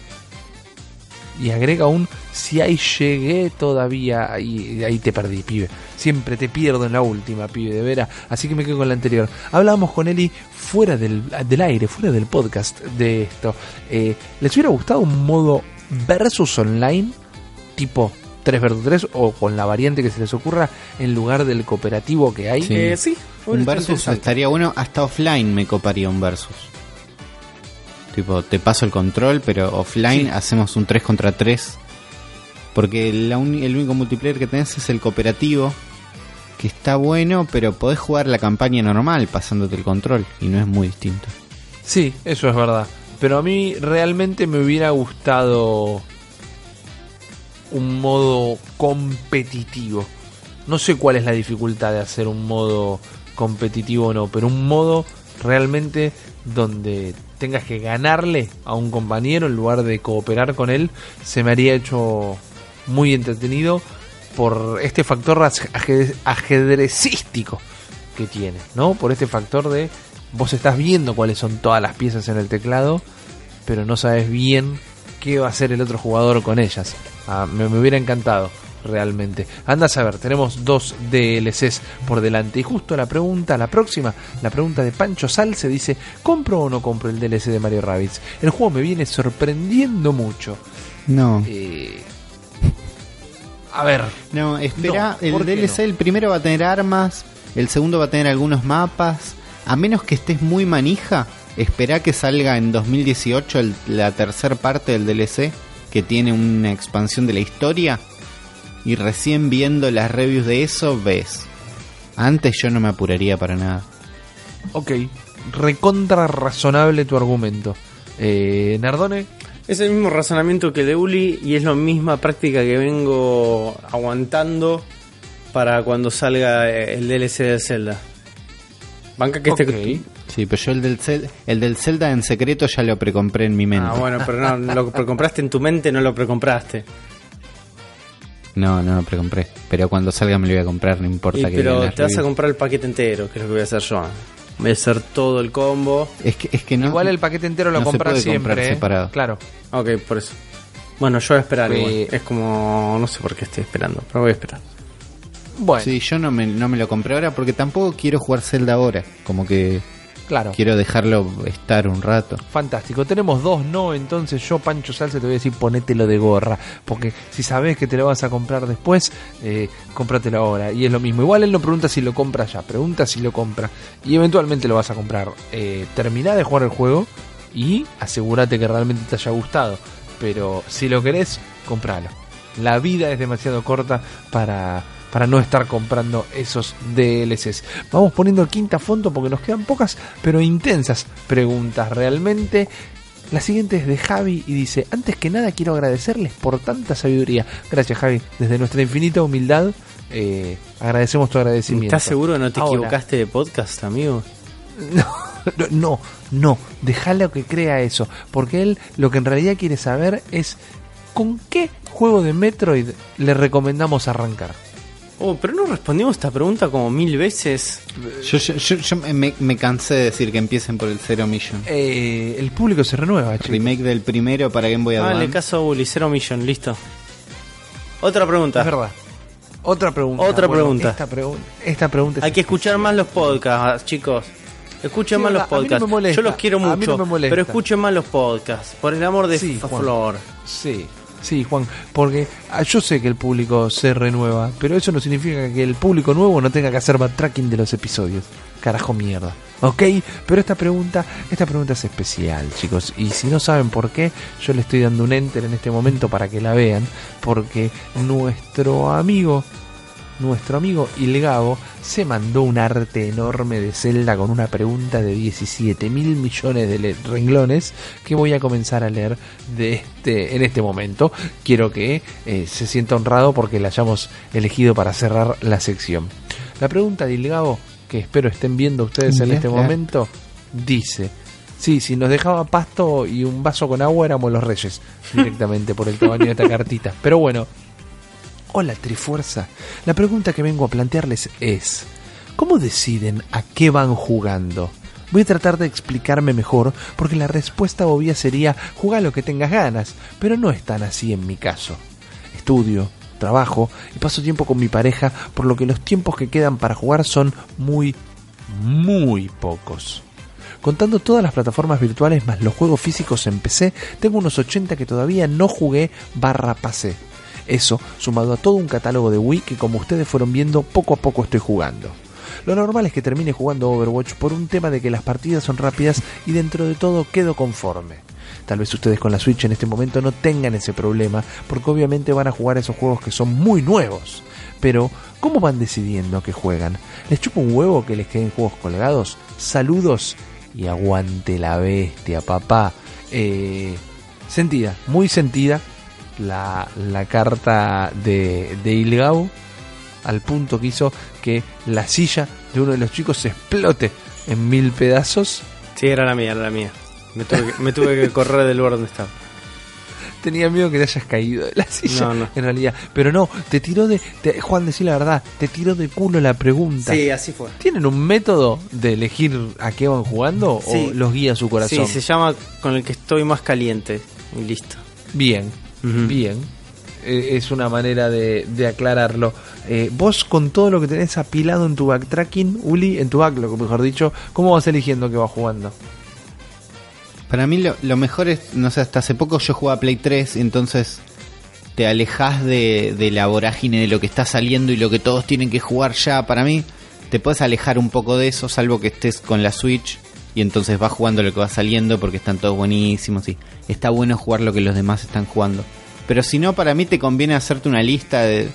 Y agrega un, si ahí llegué todavía, ahí, ahí te perdí, pibe. Siempre te pierdo en la última, pibe de Vera. Así que me quedo con la anterior. Hablábamos con Eli fuera del, del aire, fuera del podcast de esto. Eh, ¿Les hubiera gustado un modo versus online? Tipo 3 versus 3 o con la variante que se les ocurra en lugar del cooperativo que hay. Sí. Eh, sí, Un versus estaría bueno, hasta offline me coparía un versus. Tipo, te paso el control, pero offline Sí. hacemos un 3 contra 3. Porque la el único multiplayer que tenés es el cooperativo, que está bueno, pero podés jugar la campaña normal pasándote el control, y no es muy distinto. Sí, eso es verdad. Pero a mí realmente me hubiera gustado un modo competitivo. No sé cuál es la dificultad de hacer un modo competitivo o no, pero un modo realmente donde tengas que ganarle a un compañero en lugar de cooperar con él, se me haría hecho muy entretenido por este factor aj- ajedre- ajedrecístico que tiene, ¿no? Por este factor de vos estás viendo cuáles son todas las piezas en el teclado, pero no sabes bien qué va a hacer el otro jugador con ellas. Ah, me hubiera encantado, realmente. Anda a saber, tenemos dos DLCs por delante. Y justo la pregunta, la próxima, la pregunta de Pancho Salce dice, ¿compro o no compro el DLC de Mario Rabbids? El juego me viene sorprendiendo mucho. No. Eh, a ver, No, espera, No, el ¿por qué DLC, no? el primero va a tener armas, el segundo va a tener algunos mapas. A menos que estés muy manija, espera que salga en 2018 el- la tercera parte del DLC, que tiene una expansión de la historia. Y recién viendo las reviews de eso, ves. Antes yo no me apuraría para nada. ok, recontra razonable tu argumento. Eh, Nardone, Es el mismo razonamiento que el de Uli y es la misma práctica que vengo aguantando para cuando salga el DLC de Zelda. Banca que este... Sí, pero yo el del, el del Zelda en secreto ya lo precompré en mi mente. Ah, bueno, pero no, lo precompraste en tu mente, no lo precompraste. No, no lo precompré. Pero cuando salga me lo voy a comprar, no importa Y- que pero te vas a comprar el paquete entero, que es lo que voy a hacer yo. Voy a hacer todo el combo. Es que, es que no. igual el paquete entero lo no se compras puede siempre. comprar ¿eh? separado. Claro. Ok, por eso. Bueno, yo voy a esperar igual. Es como... No sé por qué estoy esperando, pero voy a esperar. Bueno, Sí, yo no me, no me lo compré ahora porque tampoco quiero jugar Zelda ahora. Como que claro. quiero dejarlo estar un rato. Fantástico, tenemos dos no, entonces yo Pancho Salsa te voy a decir ponételo de gorra, porque si sabes que te lo vas a comprar después, eh, cómpratelo ahora, y es lo mismo, igual él no pregunta si lo compra ya, pregunta si lo compra, y eventualmente lo vas a comprar, eh, terminá de jugar el juego y asegúrate que realmente te haya gustado, pero si lo querés, compralo, la vida es demasiado corta para... Para no estar comprando esos DLCs. Vamos poniendo el quinta fondo porque nos quedan pocas pero intensas preguntas realmente. La siguiente es de Javi y dice, antes que nada quiero agradecerles por tanta sabiduría. Gracias Javi, desde nuestra infinita humildad eh, agradecemos tu agradecimiento. ¿Estás seguro que no te Ahora, equivocaste de podcast, amigo? No, no, no, no, déjalo que crea eso, porque él lo que en realidad quiere saber es con qué juego de Metroid le recomendamos arrancar. Oh, pero no respondimos esta pregunta como mil veces. Yo, yo, yo- yo me, me cansé de decir que empiecen por el Zero Mission. Eh, el público se renueva, chicos. Remake del primero para Game Boy Dale Advance. caso a Uli, Zero Mission, listo. Otra pregunta. Es verdad. Otra pregunta. Otra pregunta. Esta, pregun- esta pregunta es Hay que escuchar más los podcasts, chicos. Escuchen Sí, más los a mí no me podcasts. Yo los quiero a mí mucho, no me molesta. pero escuchen más los podcasts. Por el amor de Sí. Flor. Sí, sí, Juan, porque ah, yo sé que el público se renueva, pero eso no significa que el público nuevo no tenga que hacer backtracking de los episodios. Carajo mierda. ¿Ok? Pero esta pregunta, esta pregunta es especial, chicos. Y si no saben por qué, yo le estoy dando un enter en este momento para que la vean. Porque nuestro amigo, nuestro amigo Ilgabo, se mandó un arte enorme de Zelda con una pregunta de 17 mil millones de renglones que voy a comenzar a leer de este, en este momento. Quiero que eh, se sienta honrado porque la hayamos elegido para cerrar la sección. La pregunta de Ilgabo, que espero estén viendo ustedes en este momento, dice... Sí, si nos dejaba pasto y un vaso con agua éramos los reyes directamente por el tamaño de esta cartita. Pero bueno, Hola Trifuerza. La pregunta que vengo a plantearles es, ¿cómo deciden a qué van jugando? Voy a tratar de explicarme mejor porque la respuesta obvia sería jugar lo que tengas ganas, pero no es tan así en mi caso. Estudio, trabajo y paso tiempo con mi pareja, por lo que los tiempos que quedan para jugar son muy, muy pocos. Contando todas las plataformas virtuales más los juegos físicos en PC, tengo unos 80 que todavía no jugué barra pasé. Eso, sumado a todo un catálogo de Wii que como ustedes fueron viendo, poco a poco estoy jugando. Lo normal es que termine jugando Overwatch por un tema de que las partidas son rápidas y dentro de todo quedo conforme. Tal vez ustedes con la Switch en este momento no tengan ese problema, porque obviamente van a jugar esos juegos que son muy nuevos. Pero, ¿cómo van decidiendo que juegan? ¿Les chupa un huevo que les queden juegos colgados? Saludos y aguante la bestia, papá. Eh, sentida, muy sentida la, la carta de, de Ilgau al punto que hizo que la silla de uno de los chicos se explote en mil pedazos. Sí, era la mía, era la mía. Me tuve que, me tuve que correr del lugar donde estaba. Tenía miedo que te hayas caído de la silla, No, no. en realidad. Pero no, te tiró de... te- Juan, decí la verdad, te tiró de culo la pregunta. Sí, así fue. ¿Tienen un método de elegir a qué van jugando Sí. o los guía su corazón? Sí, se llama con el que estoy más caliente. Y listo. Bien, Bien. Eh, es una manera de, de aclararlo. Eh, vos con todo lo que tenés apilado en tu backtracking, Uli, en tu backlog, mejor dicho, ¿cómo vas eligiendo que vas jugando? Para mí lo, lo mejor es, no sé, hasta hace poco yo jugaba Play 3, entonces te alejas de, de la vorágine de lo que está saliendo y lo que todos tienen que jugar ya. Para mí te puedes alejar un poco de eso, salvo que estés con la Switch y entonces vas jugando lo que va saliendo porque están todos buenísimos y está bueno jugar lo que los demás están jugando. Pero si no, para mí te conviene hacerte una lista de...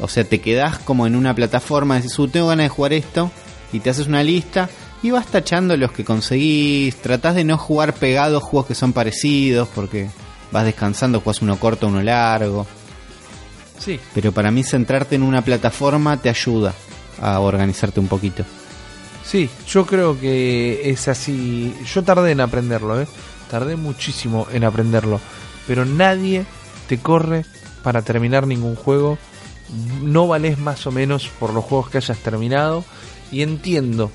O sea, te quedás como en una plataforma, decís, "Uh, tengo ganas de jugar esto, y te haces una lista y vas tachando los que conseguís. Tratás de no jugar pegados juegos que son parecidos porque vas descansando, juegas uno corto, uno largo. Sí. Pero para mí centrarte en una plataforma te ayuda a organizarte un poquito. Sí, yo creo que es así. Yo tardé en aprenderlo, ¿eh? Tardé muchísimo en aprenderlo. Pero nadie te corre para terminar ningún juego. No vales más o menos por los juegos que hayas terminado. Y entiendo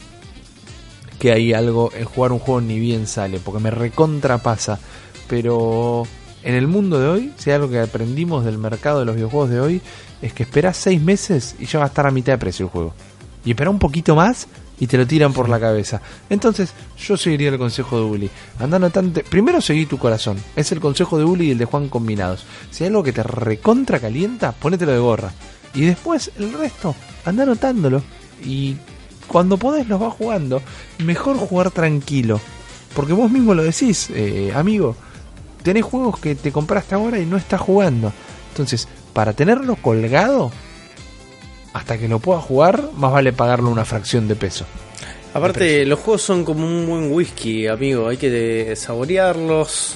que hay algo en jugar un juego ni bien sale, porque me recontrapasa. Pero en el mundo de hoy, si hay algo que aprendimos del mercado de los videojuegos de hoy, es que esperás seis meses y ya va a estar a mitad de precio el juego. Y espera un poquito más y te lo tiran por la cabeza. Entonces, yo seguiría el consejo de Uli. Anda anotante. Primero seguí tu corazón. Es el consejo de Uli y el de Juan combinados. Si hay algo que te recontra calienta, ponételo de gorra. Y después el resto, anda anotándolo. Y cuando podés los vas jugando. Mejor jugar tranquilo. Porque vos mismo lo decís, eh, amigo. Tenés juegos que te compraste ahora y no estás jugando. Entonces, para tenerlo colgado, hasta que lo puedas jugar, más vale pagarle una fracción de peso. Aparte, los juegos son como un buen whisky, amigo. Hay que saborearlos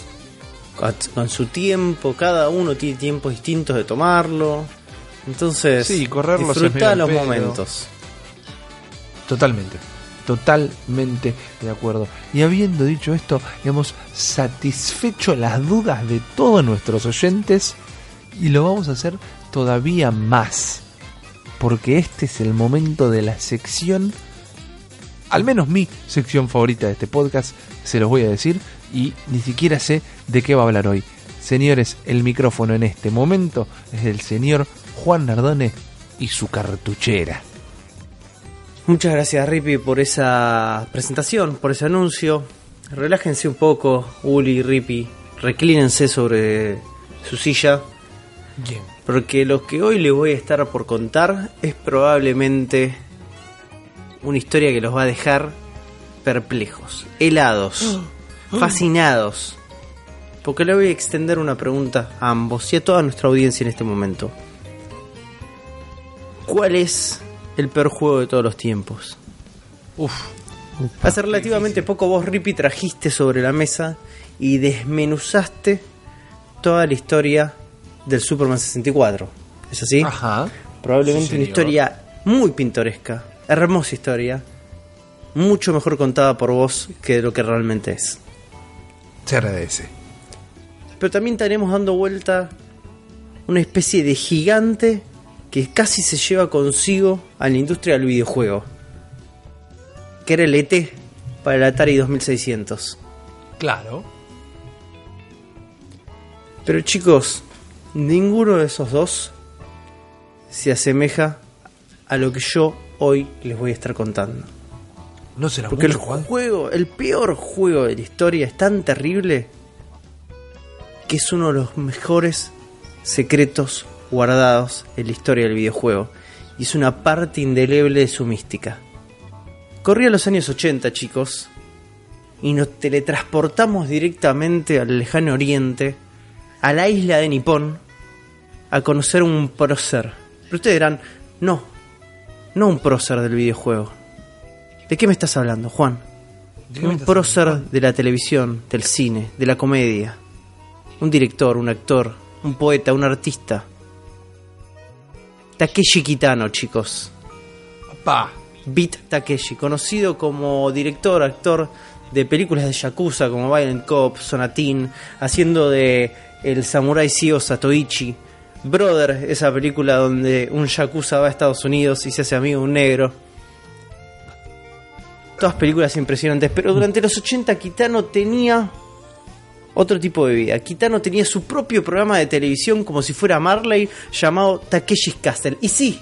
con su tiempo. Cada uno tiene tiempos distintos de tomarlo. Entonces, Sí, correrlos disfruta los pedo. momentos. Totalmente. Totalmente de acuerdo. Y habiendo dicho esto, hemos satisfecho las dudas de todos nuestros oyentes y lo vamos a hacer todavía más. Porque este es el momento de la sección, al menos mi sección favorita de este podcast, se los voy a decir y ni siquiera sé de qué va a hablar hoy. Señores, el micrófono en este momento es del señor Juan Nardone y su cartuchera. Muchas gracias Rippy por esa presentación, por ese anuncio. Relájense un poco, Uli y Rippy. Reclínense sobre su silla. Bien. Porque lo que hoy les voy a estar por contar es probablemente una historia que los va a dejar perplejos, helados, fascinados. Porque le voy a extender una pregunta a ambos y a toda nuestra audiencia en este momento. ¿Cuál es el peor juego de todos los tiempos? Uf. Hace relativamente poco vos, Rippy, trajiste sobre la mesa y desmenuzaste toda la historia del Superman 64. ¿Es así? Ajá. Probablemente Sí, una historia muy pintoresca, hermosa historia, mucho mejor contada por vos que lo que realmente es. Se agradece. Pero también estaremos dando vuelta una especie de gigante que casi se lleva consigo a la industria del videojuego. Que era el ET para el Atari 2600. Claro. Pero chicos, ninguno de esos dos se asemeja a lo que yo hoy les voy a estar contando. No será Porque el mucho, Juan. juego, el peor juego de la historia es tan terrible que es uno de los mejores secretos guardados en la historia del videojuego. Y es una parte indeleble de su mística. Corría los años 80, chicos, y nos teletransportamos directamente al lejano oriente, a la isla de Nippon, a conocer un prócer. Pero ustedes dirán, no, no un prócer del videojuego. ¿De qué me estás hablando, Juan? ¿De qué me Un prócer hablando, de la televisión, del cine, de la comedia. Un director, un actor, un poeta, un artista. Takeshi Kitano, chicos. Juan? Pa. Beat Takeshi, conocido como director, actor de películas de Yakuza como Violent Cop, Sonatin, haciendo de el samurái Sio Satoichi. Brother, esa película donde un Yakuza va a Estados Unidos y se hace amigo de un negro. Todas películas impresionantes, pero durante los 80 Kitano tenía otro tipo de vida. Kitano tenía su propio programa de televisión como si fuera Marley llamado Takeshi's Castle. Y sí,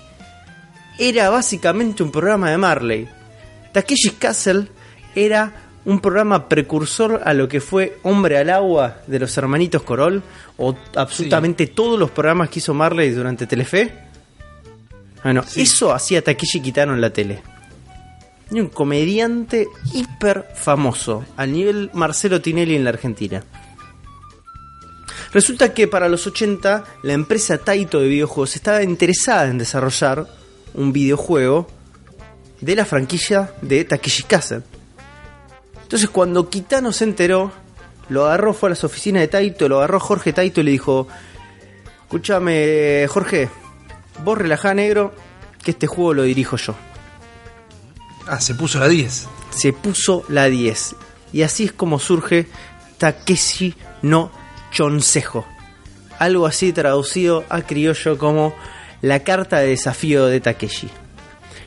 era básicamente un programa de Marley. Takeshi's Castle era un programa precursor a lo que fue Hombre al Agua de los hermanitos Corol o absolutamente todos los programas que hizo Marley durante Telefe. Bueno, eso hacía Takeshi Kitano en la tele. Y un comediante hiper famoso, al nivel Marcelo Tinelli en la Argentina. Resulta que para los 80 la empresa Taito de videojuegos estaba interesada en desarrollar un videojuego de la franquicia de Takeshi Castle. Entonces cuando Kitano se enteró, lo agarró, fue a las oficinas de Taito, lo agarró Jorge Taito y le dijo, escúchame Jorge, vos relajá negro, que este juego lo dirijo yo. Ah, se puso la 10. Se puso la 10. Y así es como surge Takeshi no Chonsejo. Algo así traducido a criollo como la carta de desafío de Takeshi.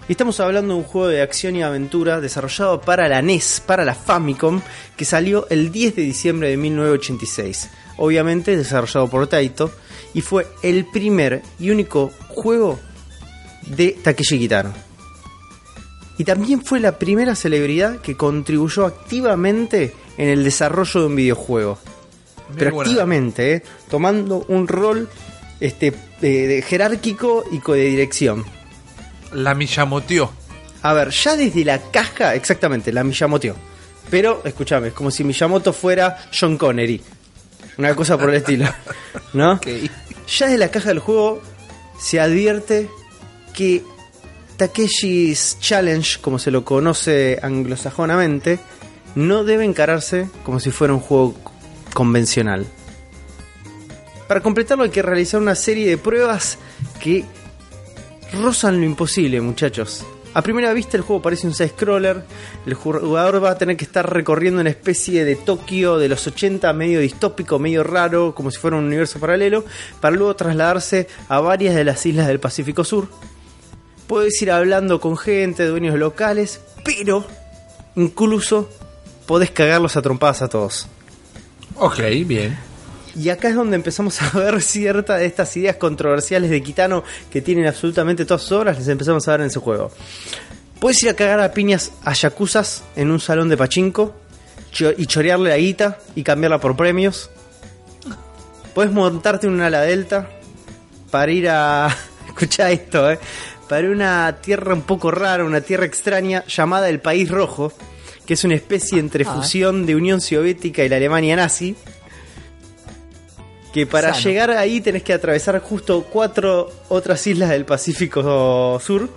Y estamos hablando de un juego de acción y aventura desarrollado para la NES, para la Famicom, que salió el 10 de diciembre de 1986. Obviamente desarrollado por Taito, y fue el primer y único juego de Takeshi Kitano. Y también fue la primera celebridad que contribuyó activamente en el desarrollo de un videojuego. Pero buena. activamente, ¿eh? tomando un rol este, de jerárquico y de dirección. La Miyamoteó. A ver, ya desde la caja, exactamente, la Miyamoto. Pero, escúchame, es como si Miyamoto fuera John Connery. Una cosa por el estilo. ¿No? Ya desde la caja del juego se advierte que Takeshi's Challenge, como se lo conoce anglosajonamente, no debe encararse como si fuera un juego convencional. Para completarlo hay que realizar una serie de pruebas que rozan lo imposible, muchachos. A primera vista el juego parece un side-scroller, el jugador va a tener que estar recorriendo una especie de Tokio de los 80, medio distópico, medio raro, como si fuera un universo paralelo, para luego trasladarse a varias de las islas del Pacífico Sur. Puedes ir hablando con gente, dueños locales, pero incluso podés cagarlos a trompadas a todos. Ok, bien. Y acá es donde empezamos a ver ciertas de estas ideas controversiales de Kitano que tienen absolutamente todas sus obras, les empezamos a ver en ese juego. Puedes ir a cagar a piñas a yakuzas en un salón de pachinko y chorearle la guita y cambiarla por premios. Puedes montarte en una ala delta para ir a. Escucha esto, eh. Para una tierra un poco rara, una tierra extraña llamada el País Rojo, que es una especie entre fusión de Unión Soviética y la Alemania nazi. Que para Sano. llegar ahí tenés que atravesar justo cuatro otras islas del Pacífico Sur.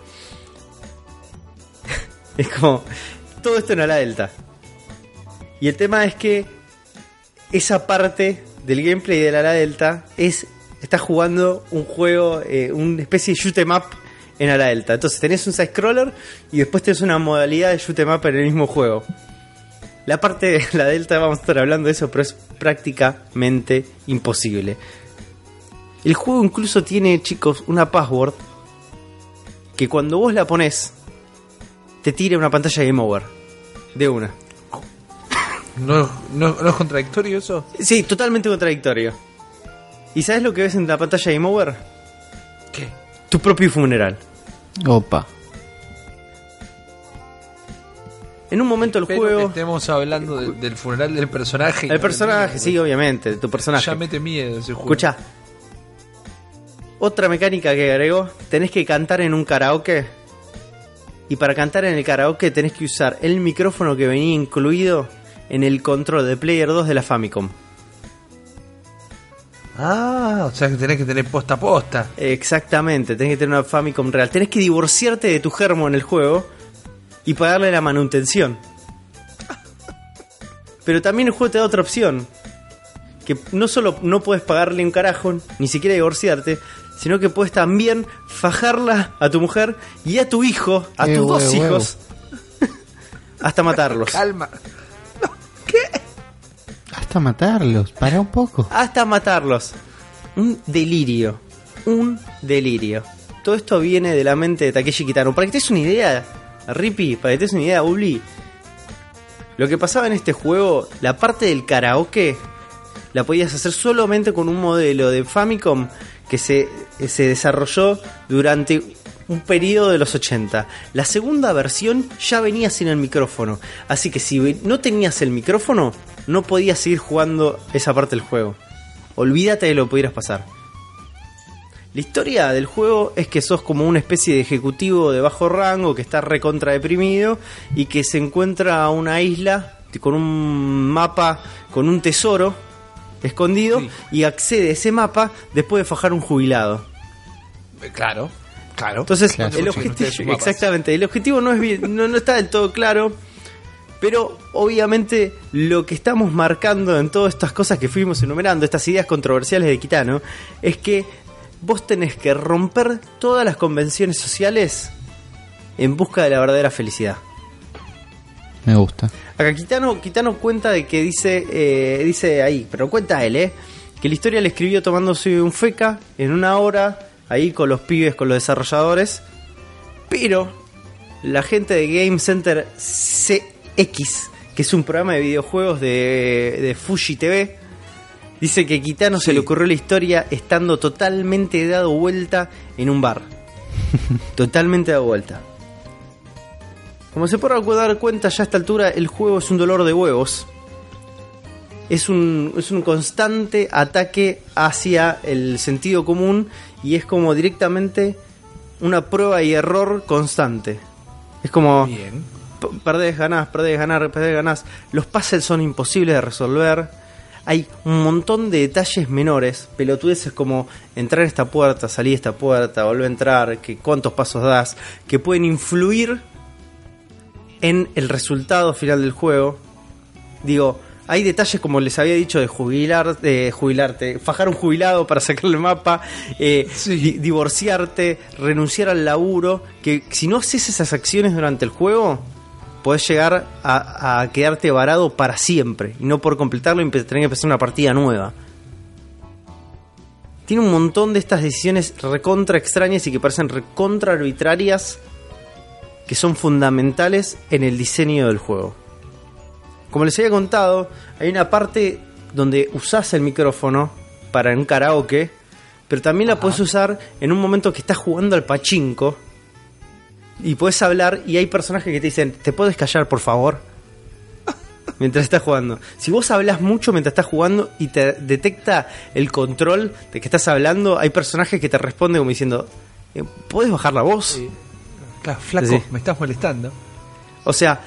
es como. Todo esto en ala delta. Y el tema es que esa parte del gameplay de la ala delta es. Estás jugando un juego, eh, una especie de shoot 'em up en ala delta. Entonces tenés un side scroller y después tenés una modalidad de shoot 'em up en el mismo juego. La parte de la delta, vamos a estar hablando de eso, pero es prácticamente imposible. El juego incluso tiene, chicos, una password que cuando vos la pones, te tira una pantalla Game Over. De una. ¿No, no, no es contradictorio eso? Sí, totalmente contradictorio. ¿Y sabes lo que ves en la pantalla Game Over? ¿Qué? Tu propio funeral. Opa. En un momento el Espero juego. que estemos hablando de- del funeral del personaje. El personaje, sí, obviamente, de tu personaje. Ya mete miedo ese juego. Escucha. Otra mecánica que agregó, tenés que cantar en un karaoke. Y para cantar en el karaoke tenés que usar el micrófono que venía incluido en el control de Player 2 de la Famicom. Ah, o sea que tenés que tener posta a posta. Exactamente, tenés que tener una Famicom real. Tenés que divorciarte de tu germo en el juego y pagarle la manutención. Pero también el juego te da otra opción. Que no solo no puedes pagarle un carajo, ni siquiera divorciarte, sino que puedes también fajarla a tu mujer y a tu hijo, a Eh, tus dos huevo, hijos, hasta matarlos. Calma. Hasta matarlos. Para un poco. hasta matarlos. Un delirio. Un delirio. Todo esto viene de la mente de Takeshi Kitano. Para que te des una idea, Rippy, para que te des una idea, Uli. Lo que pasaba en este juego, la parte del karaoke la podías hacer solamente con un modelo de Famicom que se, se desarrolló durante un periodo de los 80. La segunda versión ya venía sin el micrófono. Así que si no tenías el micrófono, no podías seguir jugando esa parte del juego. Olvídate de lo pudieras pasar. La historia del juego es que sos como una especie de ejecutivo de bajo rango que está recontra deprimido y que se encuentra a una isla con un mapa, con un tesoro escondido Sí. y accede a ese mapa después de fajar un jubilado. Eh, Claro, claro. Entonces, Claro. el objetivo, exactamente, el objetivo no es no, no está del todo claro, pero obviamente lo que estamos marcando en todas estas cosas que fuimos enumerando, estas ideas controversiales de Kitano, es que vos tenés que romper todas las convenciones sociales en busca de la verdadera felicidad. Me gusta. Acá Kitano, Kitano cuenta de que dice, eh, dice ahí, pero cuenta él, ¿eh? Que la historia le escribió tomándose un feca en una hora, ahí con los pibes, con los desarrolladores. Pero la gente de Game Center CX, que es un programa de videojuegos de, de Fuji TV, dice que Kitano se le ocurrió la historia estando totalmente dado vuelta en un bar. totalmente dado vuelta. Como se podrá dar cuenta ya a esta altura, el juego es un dolor de huevos. Es un, es un constante ataque hacia el sentido común y es como directamente una prueba y error constante. Es como Bien. perdés, ganás, perdés, ganás, perdés, ganás. Los puzzles son imposibles de resolver. Hay un montón de detalles menores, pelotudeces como entrar a esta puerta, salir de esta puerta, volver a entrar, que cuántos pasos das, que pueden influir en el resultado final del juego. Digo, hay detalles como les había dicho de jubilar, de jubilarte, fajar un jubilado para sacarle el mapa, eh, Sí. di- divorciarte, renunciar al laburo, que si no haces esas acciones durante el juego, podés llegar a, a quedarte varado para siempre y no por completarlo y tener que empezar una partida nueva. Tiene un montón de estas decisiones recontra extrañas y que parecen recontra arbitrarias que son fundamentales en el diseño del juego. Como les había contado, hay una parte donde usás el micrófono para un karaoke, pero también la puedes usar en un momento que estás jugando al pachinko y puedes hablar y hay personajes que te dicen, ¿te puedes callar por favor? Mientras estás jugando. Si vos hablas mucho mientras estás jugando y te detecta el control de que estás hablando, hay personajes que te responden como diciendo, eh, ¿puedes bajar la voz? Sí. Claro, flaco, Sí. me estás molestando. O sea,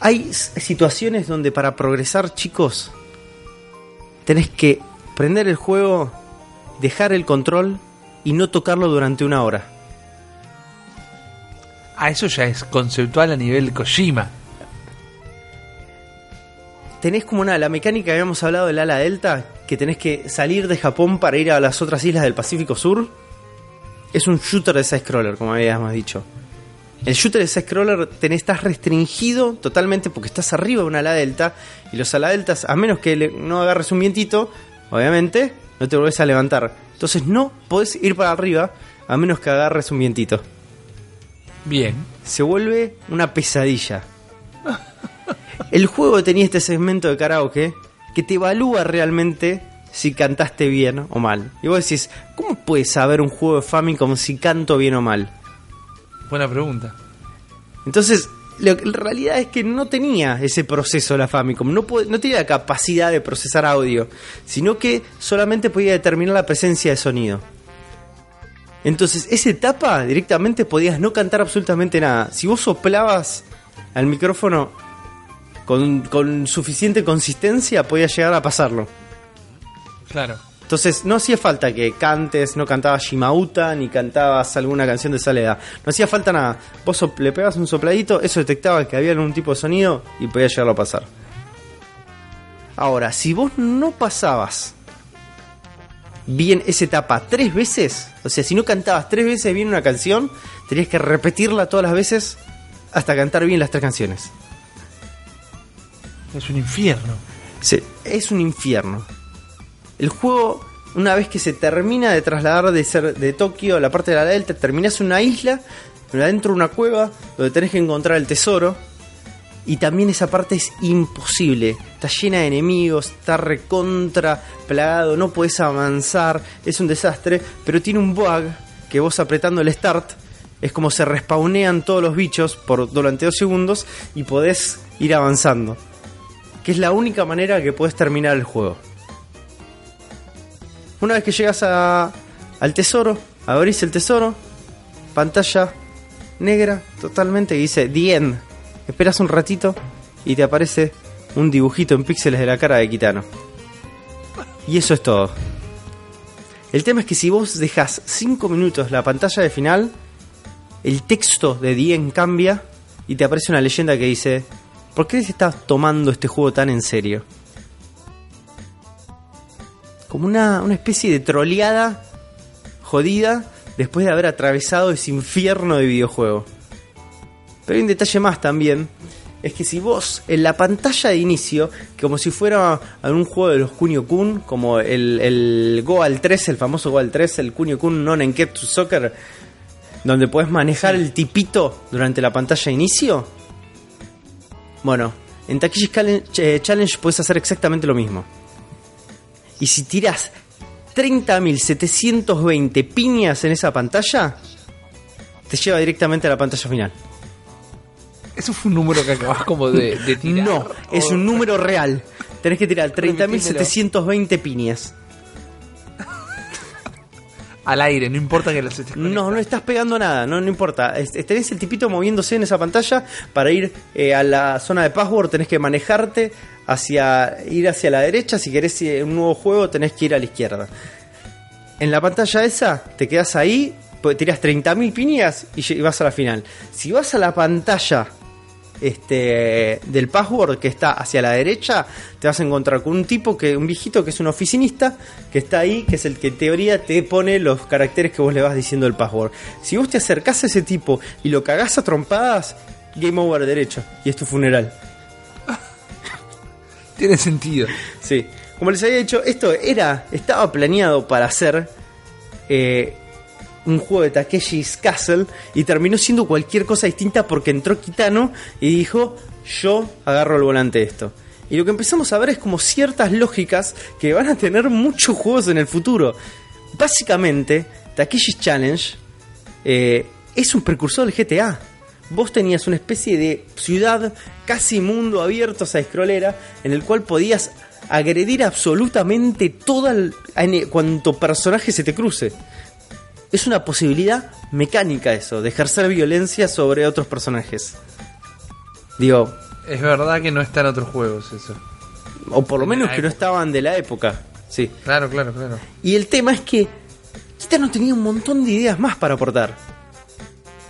hay situaciones donde para progresar, chicos, tenés que prender el juego, dejar el control y no tocarlo durante una hora. Ah, eso ya es conceptual a nivel Kojima. Tenés como una, la mecánica que habíamos hablado del ala delta, que tenés que salir de Japón para ir a las otras islas del Pacífico Sur. Es un shooter de side-scroller, como habíamos dicho. El shooter de side-scroller tenés, estás restringido totalmente porque estás arriba de una ala delta. Y los ala deltas, a menos que no agarres un vientito, obviamente, no te volvés a levantar. Entonces no podés ir para arriba a menos que agarres un vientito. Bien. se vuelve una pesadilla. El juego tenía este segmento de karaoke que te evalúa realmente si cantaste bien o mal. Y vos decís, ¿cómo puedes saber un juego de Famicom si canto bien o mal? Buena pregunta. Entonces, lo- la realidad es que no tenía ese proceso la Famicom, no, no tenía la capacidad de procesar audio, sino que solamente podía determinar la presencia de sonido. Entonces, esa etapa directamente podías no cantar absolutamente nada. Si vos soplabas al micrófono con, con suficiente consistencia, podías llegar a pasarlo. Claro. Entonces no hacía falta que cantes, no cantabas Shimauta, ni cantabas alguna canción de Soledad. No hacía falta nada. Vos le pegabas un sopladito, eso detectaba que había algún tipo de sonido y podía llegarlo a pasar. Ahora, si vos no pasabas bien esa etapa tres veces, o sea, si no cantabas tres veces bien una canción, tenías que repetirla todas las veces hasta cantar bien las tres canciones. Es un infierno. Sí, es un infierno. El juego, una vez que se termina de trasladar de ser de Tokio a la parte de la delta, terminas en una isla, adentro de una cueva, donde tenés que encontrar el tesoro. Y también esa parte es imposible. Está llena de enemigos, está recontra plagado, no puedes avanzar, es un desastre. Pero tiene un bug que vos apretando el start es como se respawnean todos los bichos por durante dos segundos y podés ir avanzando que es la única manera que puedes terminar el juego. Una vez que llegas a, al tesoro, abrís el tesoro, pantalla negra totalmente que dice The End. Esperas un ratito y te aparece un dibujito en píxeles de la cara de Kitano. Y eso es todo. El tema es que si vos dejas 5 minutos la pantalla de final, el texto de End cambia y te aparece una leyenda que dice ¿Por qué se está tomando este juego tan en serio? Como una, una especie de troleada jodida después de haber atravesado ese infierno de videojuego. Pero hay un detalle más también. Es que si vos en la pantalla de inicio, como si fuera algún juego de los Kunio Kun, como el, el Goal 3, el famoso Goal 3, el Kunio Kun no Nenketsu Soccer, donde podés manejar el tipito durante la pantalla de inicio, bueno, en Takeshi's Challenge, eh, Challenge puedes hacer exactamente lo mismo. Y si tiras 30.720 piñas en esa pantalla, te lleva directamente a la pantalla final. Eso fue un número que acabas como de, de tirar. No, es un número real. Tenés que tirar Repetímelo. 30.720 piñas. Al aire, no importa que los estés No, conectando. no estás pegando nada, no, no importa. Tenés el tipito moviéndose en esa pantalla para ir eh, a la zona de password, tenés que manejarte hacia ir hacia la derecha, si querés eh, un nuevo juego tenés que ir a la izquierda. En la pantalla esa te quedas ahí, pues, tirás 30.000 piñas y vas a la final. Si vas a la pantalla este del password que está hacia la derecha, te vas a encontrar con un tipo que un viejito que es un oficinista que está ahí, que es el que en teoría te pone los caracteres que vos le vas diciendo el password. Si vos te acercás a ese tipo y lo cagás a trompadas, game over derecho y es tu funeral. Tiene sentido. Sí. Como les había dicho, esto era estaba planeado para ser eh, un juego de Takeshi's Castle y terminó siendo cualquier cosa distinta porque entró Kitano y dijo, yo agarro el volante de esto. Y lo que empezamos a ver es como ciertas lógicas que van a tener muchos juegos en el futuro. Básicamente, Takeshi's Challenge eh, es un precursor del GTA. Vos tenías una especie de ciudad casi mundo abierto, esa scrollera, en el cual podías agredir absolutamente todo el, cuanto personaje se te cruce. Es una posibilidad mecánica eso, de ejercer violencia sobre otros personajes. Digo, Es verdad que no está en otros juegos eso. o por lo menos que no estaban de la época. Sí. Claro, claro, claro. Y el tema es que Kitano tenía un montón de ideas más para aportar.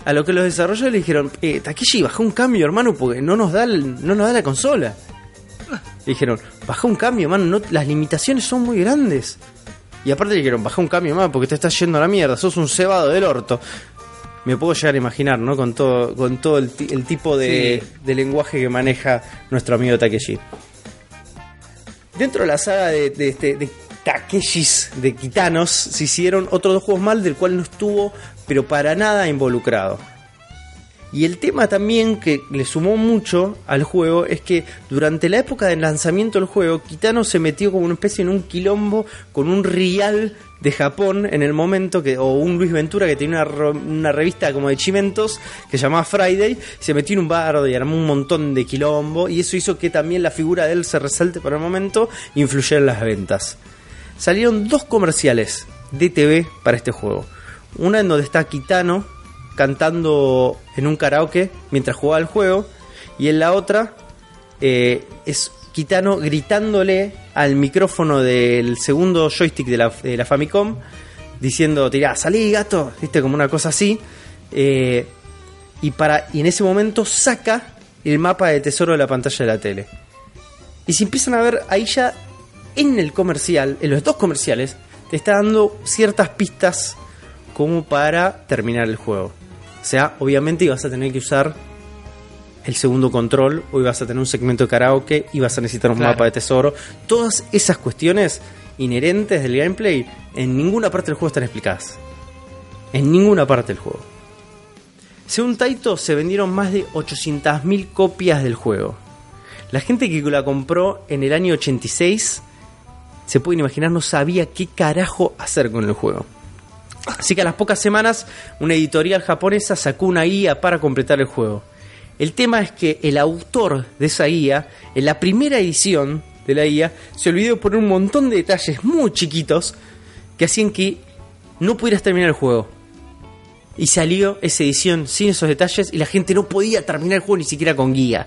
A lo que los desarrolladores le dijeron, eh, Takeshi, baja un cambio, hermano, porque no nos da, el- no nos da la consola. Le dijeron, baja un cambio, hermano, no, las limitaciones son muy grandes. Y aparte le dijeron, baja un cambio más porque te estás yendo a la mierda, sos un cebado del orto. Me puedo llegar a imaginar, ¿no? Con todo, con todo el, ti- el tipo de, Sí. de lenguaje que maneja nuestro amigo Takeshi. Dentro de la saga de, de, este- de Takeshis, de Kitanos, se hicieron otros dos juegos mal del cual no estuvo, pero para nada involucrado. Y el tema también que le sumó mucho al juego es que durante la época del lanzamiento del juego, Kitano se metió como una especie en un quilombo con un rial de Japón en el momento que, o un Luis Ventura que tenía una, una revista como de chimentos que se llamaba Friday, se metió en un bardo y armó un montón de quilombo y eso hizo que también la figura de él se resalte por el momento e influyera en las ventas. Salieron dos comerciales de TV para este juego. Una en donde está Kitano cantando en un karaoke mientras jugaba el juego. Y en la otra eh, es Kitano gritándole al micrófono del segundo joystick de la, de la Famicom. Diciendo, tirá, salí gato. Viste, como una cosa así. Eh, y, para, y en ese momento saca el mapa de tesoro de la pantalla de la tele. Y si empiezan a ver ahí ya en el comercial, en los dos comerciales, te está dando ciertas pistas como para terminar el juego. O sea, obviamente ibas a tener que usar el segundo control, o ibas a tener un segmento de karaoke, ibas a necesitar un Claro. mapa de tesoro. Todas esas cuestiones inherentes del gameplay en ninguna parte del juego están explicadas. En ninguna parte del juego. Según Taito, se vendieron más de 800.000 copias del juego. La gente que la compró en el año 86, se pueden imaginar, no sabía qué carajo hacer con el juego. Así que a las pocas semanas, una editorial japonesa sacó una guía para completar el juego. El tema es que el autor de esa guía, en la primera edición de la guía, se olvidó poner un montón de detalles muy chiquitos que hacían que no pudieras terminar el juego. Y salió esa edición sin esos detalles y la gente no podía terminar el juego ni siquiera con guía.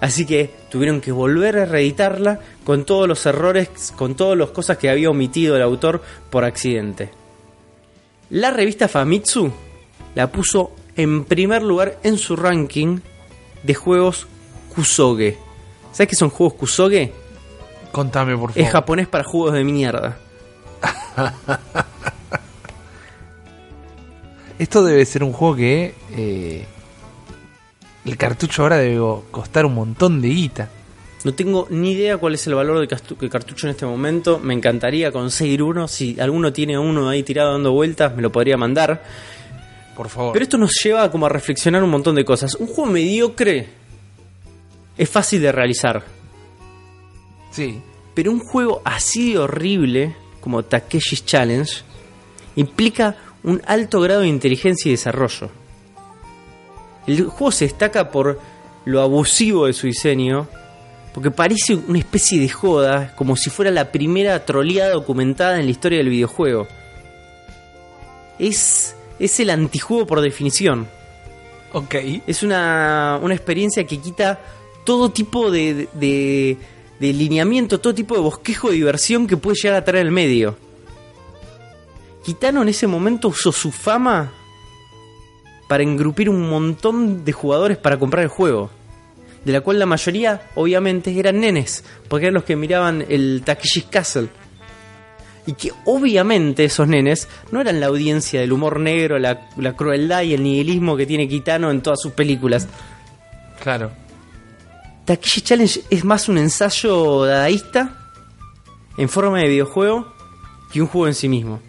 Así que tuvieron que volver a reeditarla con todos los errores, con todas las cosas que había omitido el autor por accidente. La revista Famitsu la puso en primer lugar en su ranking de juegos Kusoge. ¿Sabes qué son juegos Kusoge? Contame, por favor. Es japonés para juegos de mierda. Esto debe ser un juego que eh, el cartucho ahora debe costar un montón de guita. No tengo ni idea cuál es el valor del cartucho en este momento. Me encantaría conseguir uno. Si alguno tiene uno ahí tirado dando vueltas, me lo podría mandar. Por favor. Pero esto nos lleva como a reflexionar un montón de cosas. Un juego mediocre es fácil de realizar. Sí. Pero un juego así de horrible como Takeshi's Challenge implica un alto grado de inteligencia y desarrollo. El juego se destaca por lo abusivo de su diseño, porque parece una especie de joda, como si fuera la primera troleada documentada en la historia del videojuego. Es, es el antijuego por definición. Ok. Es una, una experiencia que quita todo tipo de, de, de lineamiento, todo tipo de bosquejo de diversión que puede llegar a traer el medio. Kitano en ese momento usó su fama para engrupir un montón de jugadores para comprar el juego. De la cual la mayoría, obviamente, eran nenes, porque eran los que miraban el Takeshi's Castle. Y que obviamente esos nenes no eran la audiencia del humor negro, la, la crueldad y el nihilismo que tiene Kitano en todas sus películas. Claro. Takeshi Challenge es más un ensayo dadaísta en forma de videojuego que un juego en sí mismo.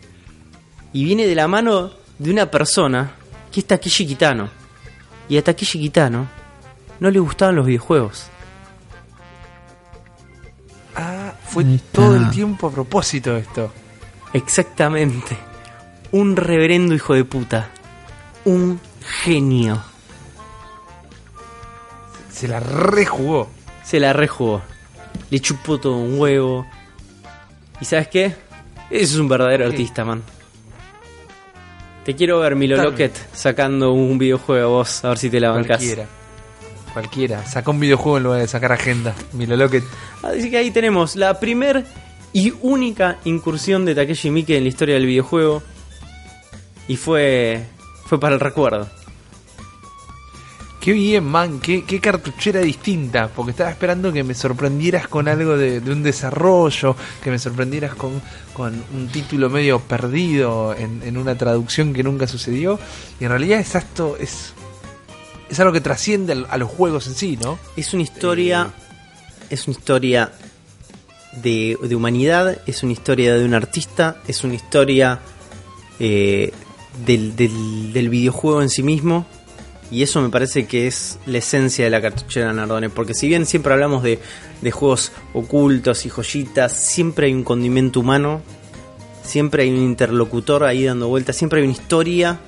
Y viene de la mano de una persona que es Takeshi Kitano. Y a Takeshi Kitano no le gustaban los videojuegos. Fue Ahí está. todo el tiempo a propósito esto. Exactamente. Un reverendo hijo de puta. Un genio. Se la rejugó. Se la rejugó. Le chupó todo un huevo. ¿Y sabes qué? Eso es un verdadero ¿Qué? artista, man. Te quiero ver, Milo. Lockett, sacando un videojuego vos, a ver si te la bancás. Cualquiera. Cualquiera. Saca un videojuego en lugar de sacar agenda. Mira lo que. Así que ahí tenemos la primer y única incursión de Takeshi Miike en la historia del videojuego. Y fue. fue para el recuerdo. Qué bien, man. Qué, qué cartuchera distinta. Porque estaba esperando que me sorprendieras con algo de, de un desarrollo. Que me sorprendieras con, con un título medio perdido en, en una traducción que nunca sucedió. Y en realidad es esto. Es, es algo que trasciende a los juegos en sí, ¿no? Es una historia. Es una historia de, de humanidad, es una historia de un artista, es una historia eh, del, del- del videojuego en sí mismo. Y eso me parece que es la esencia de la cartuchera Nardone. Porque si bien siempre hablamos de, de juegos ocultos y joyitas, siempre hay un condimento humano, siempre hay un interlocutor ahí dando vueltas, siempre hay una historia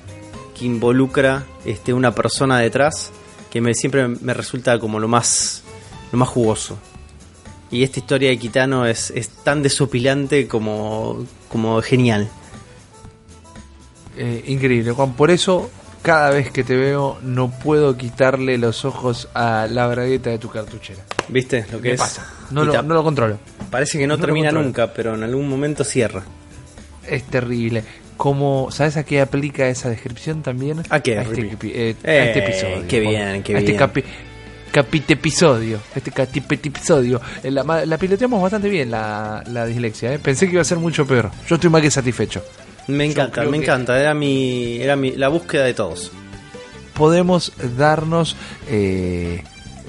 que involucra este, una persona detrás que me, siempre me resulta como lo más, lo más jugoso. Y esta historia de Kitano es, es tan desopilante como, como genial. Eh, increíble, Juan. Por eso, cada vez que te veo, no puedo quitarle los ojos a la bragueta de tu cartuchera. ¿Viste lo que ¿Qué es? pasa? No lo, no lo controlo. Parece que no, termina nunca, pero en algún momento cierra. Es terrible. Como, ¿Sabes a qué aplica esa descripción también? ¿A qué, este, Rippy? capi- eh, a Eh, este episodio. qué bien, qué A este bien. capi- capitepisodio. Este catipetipisodio. Eh, La, la piloteamos bastante bien la, la dislexia. ¿eh? Pensé que iba a ser mucho peor. Yo estoy más que satisfecho. Me encanta, me que- encanta. Era mi, era mi, la búsqueda de todos. podemos darnos eh,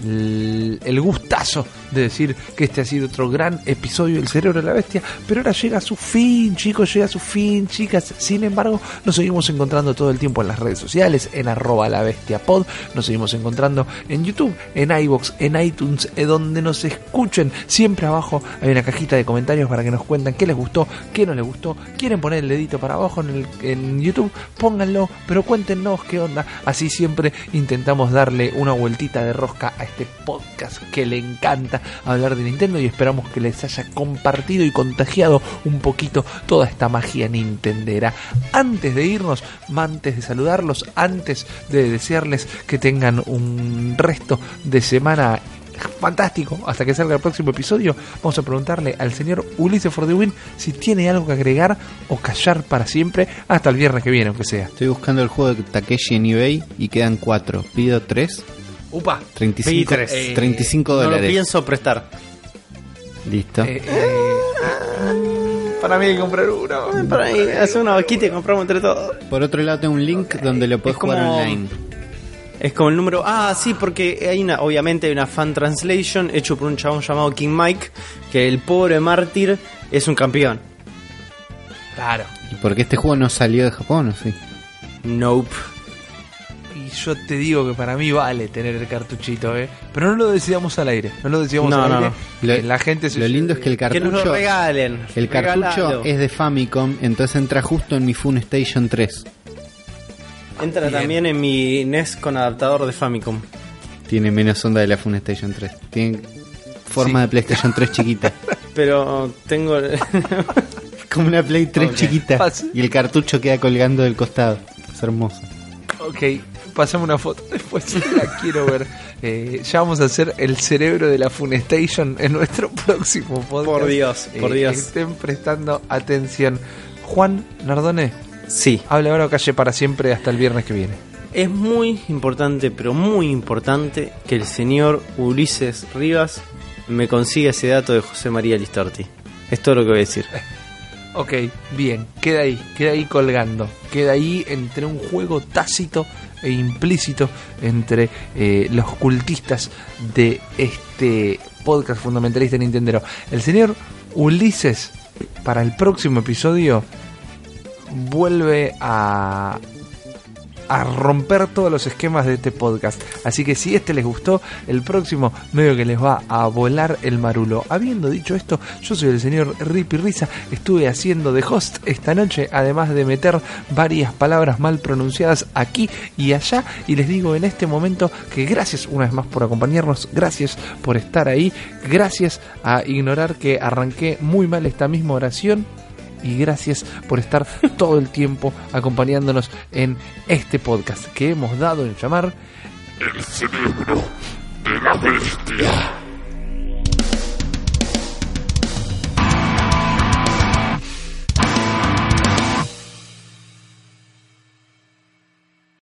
el gustazo de decir que este ha sido otro gran episodio del Cerebro de la Bestia, pero ahora llega a su fin, chicos, llega a su fin, chicas. Sin embargo, nos seguimos encontrando todo el tiempo en las redes sociales, en arroba la bestia pod, nos seguimos encontrando en YouTube, en iBox, en iTunes, en donde nos escuchen. Siempre abajo hay una cajita de comentarios para que nos cuenten qué les gustó, qué no les gustó. Quieren poner el dedito para abajo en, el, en YouTube, pónganlo, pero cuéntenos qué onda. Así siempre intentamos darle una vueltita de rosca a este podcast que le encanta hablar de Nintendo y esperamos que les haya compartido y contagiado un poquito toda esta magia nintendera. Antes de irnos, antes de saludarlos, antes de desearles que tengan un resto de semana fantástico hasta que salga el próximo episodio vamos a preguntarle al señor Ulises for the Win si tiene algo que agregar o callar para siempre hasta el viernes que viene aunque sea Estoy buscando el juego de Takeshi en eBay y quedan 4. Pido 3. Upa 35, Pedí tres. Eh, 35 No lo dólares. pienso prestar. Listo. Eh, eh, para mí hay que comprar uno Para ahí, hace una vaquita y compramos entre todos. Por otro lado tengo un link donde lo puedes como- jugar online. Es como el número. Ah, sí, porque hay una, obviamente hay una fan translation hecho por un chabón llamado King Mike, que el pobre mártir es un campeón. claro ¿Y por qué este juego no salió de Japón o sí? Nope. Yo te digo que para mí vale tener el cartuchito eh pero no lo decidamos al aire no lo decidamos No, al no, aire no. Lo- la gente se Lo lindo es que el Que nos lo cartucho, regalen. el cartucho es de Famicom, entonces entra justo en mi Fun Station 3. Entra Bien. también en mi NES con adaptador de Famicom. Tiene menos onda de la Fun Station 3. Tiene forma Sí. de PlayStation 3 chiquita. Pero tengo. Como una Play 3 Ok. chiquita. Y el cartucho queda colgando del costado. Es hermoso. Ok, pasame una foto después, la quiero ver. Eh, ya vamos a hacer el cerebro de la Funestation en nuestro próximo podcast. Por Dios, por Eh, Dios. Estén prestando atención. Juan Nardone, sí. hable ahora o calle para siempre hasta el viernes que viene. Es muy importante, pero muy importante, que el señor Ulises Rivas me consiga ese dato de José María Listorti. Es todo lo que voy a decir. Ok, bien, queda ahí, queda ahí colgando, queda ahí entre un juego tácito e implícito entre eh, los cultistas de este podcast fundamentalista Nintendero. El señor Ulises, para el próximo episodio, vuelve a a romper todos los esquemas de este podcast. Así que si este les gustó, el próximo medio que les va a volar el marulo. Habiendo dicho esto, yo soy el señor Rippy Risa, estuve haciendo de host esta noche, además de meter varias palabras mal pronunciadas aquí y allá, y les digo en este momento que gracias una vez más por acompañarnos, gracias por estar ahí, gracias a ignorar que arranqué muy mal esta misma oración y gracias por estar todo el tiempo acompañándonos en este podcast que hemos dado en llamar El cerebro de la bestia.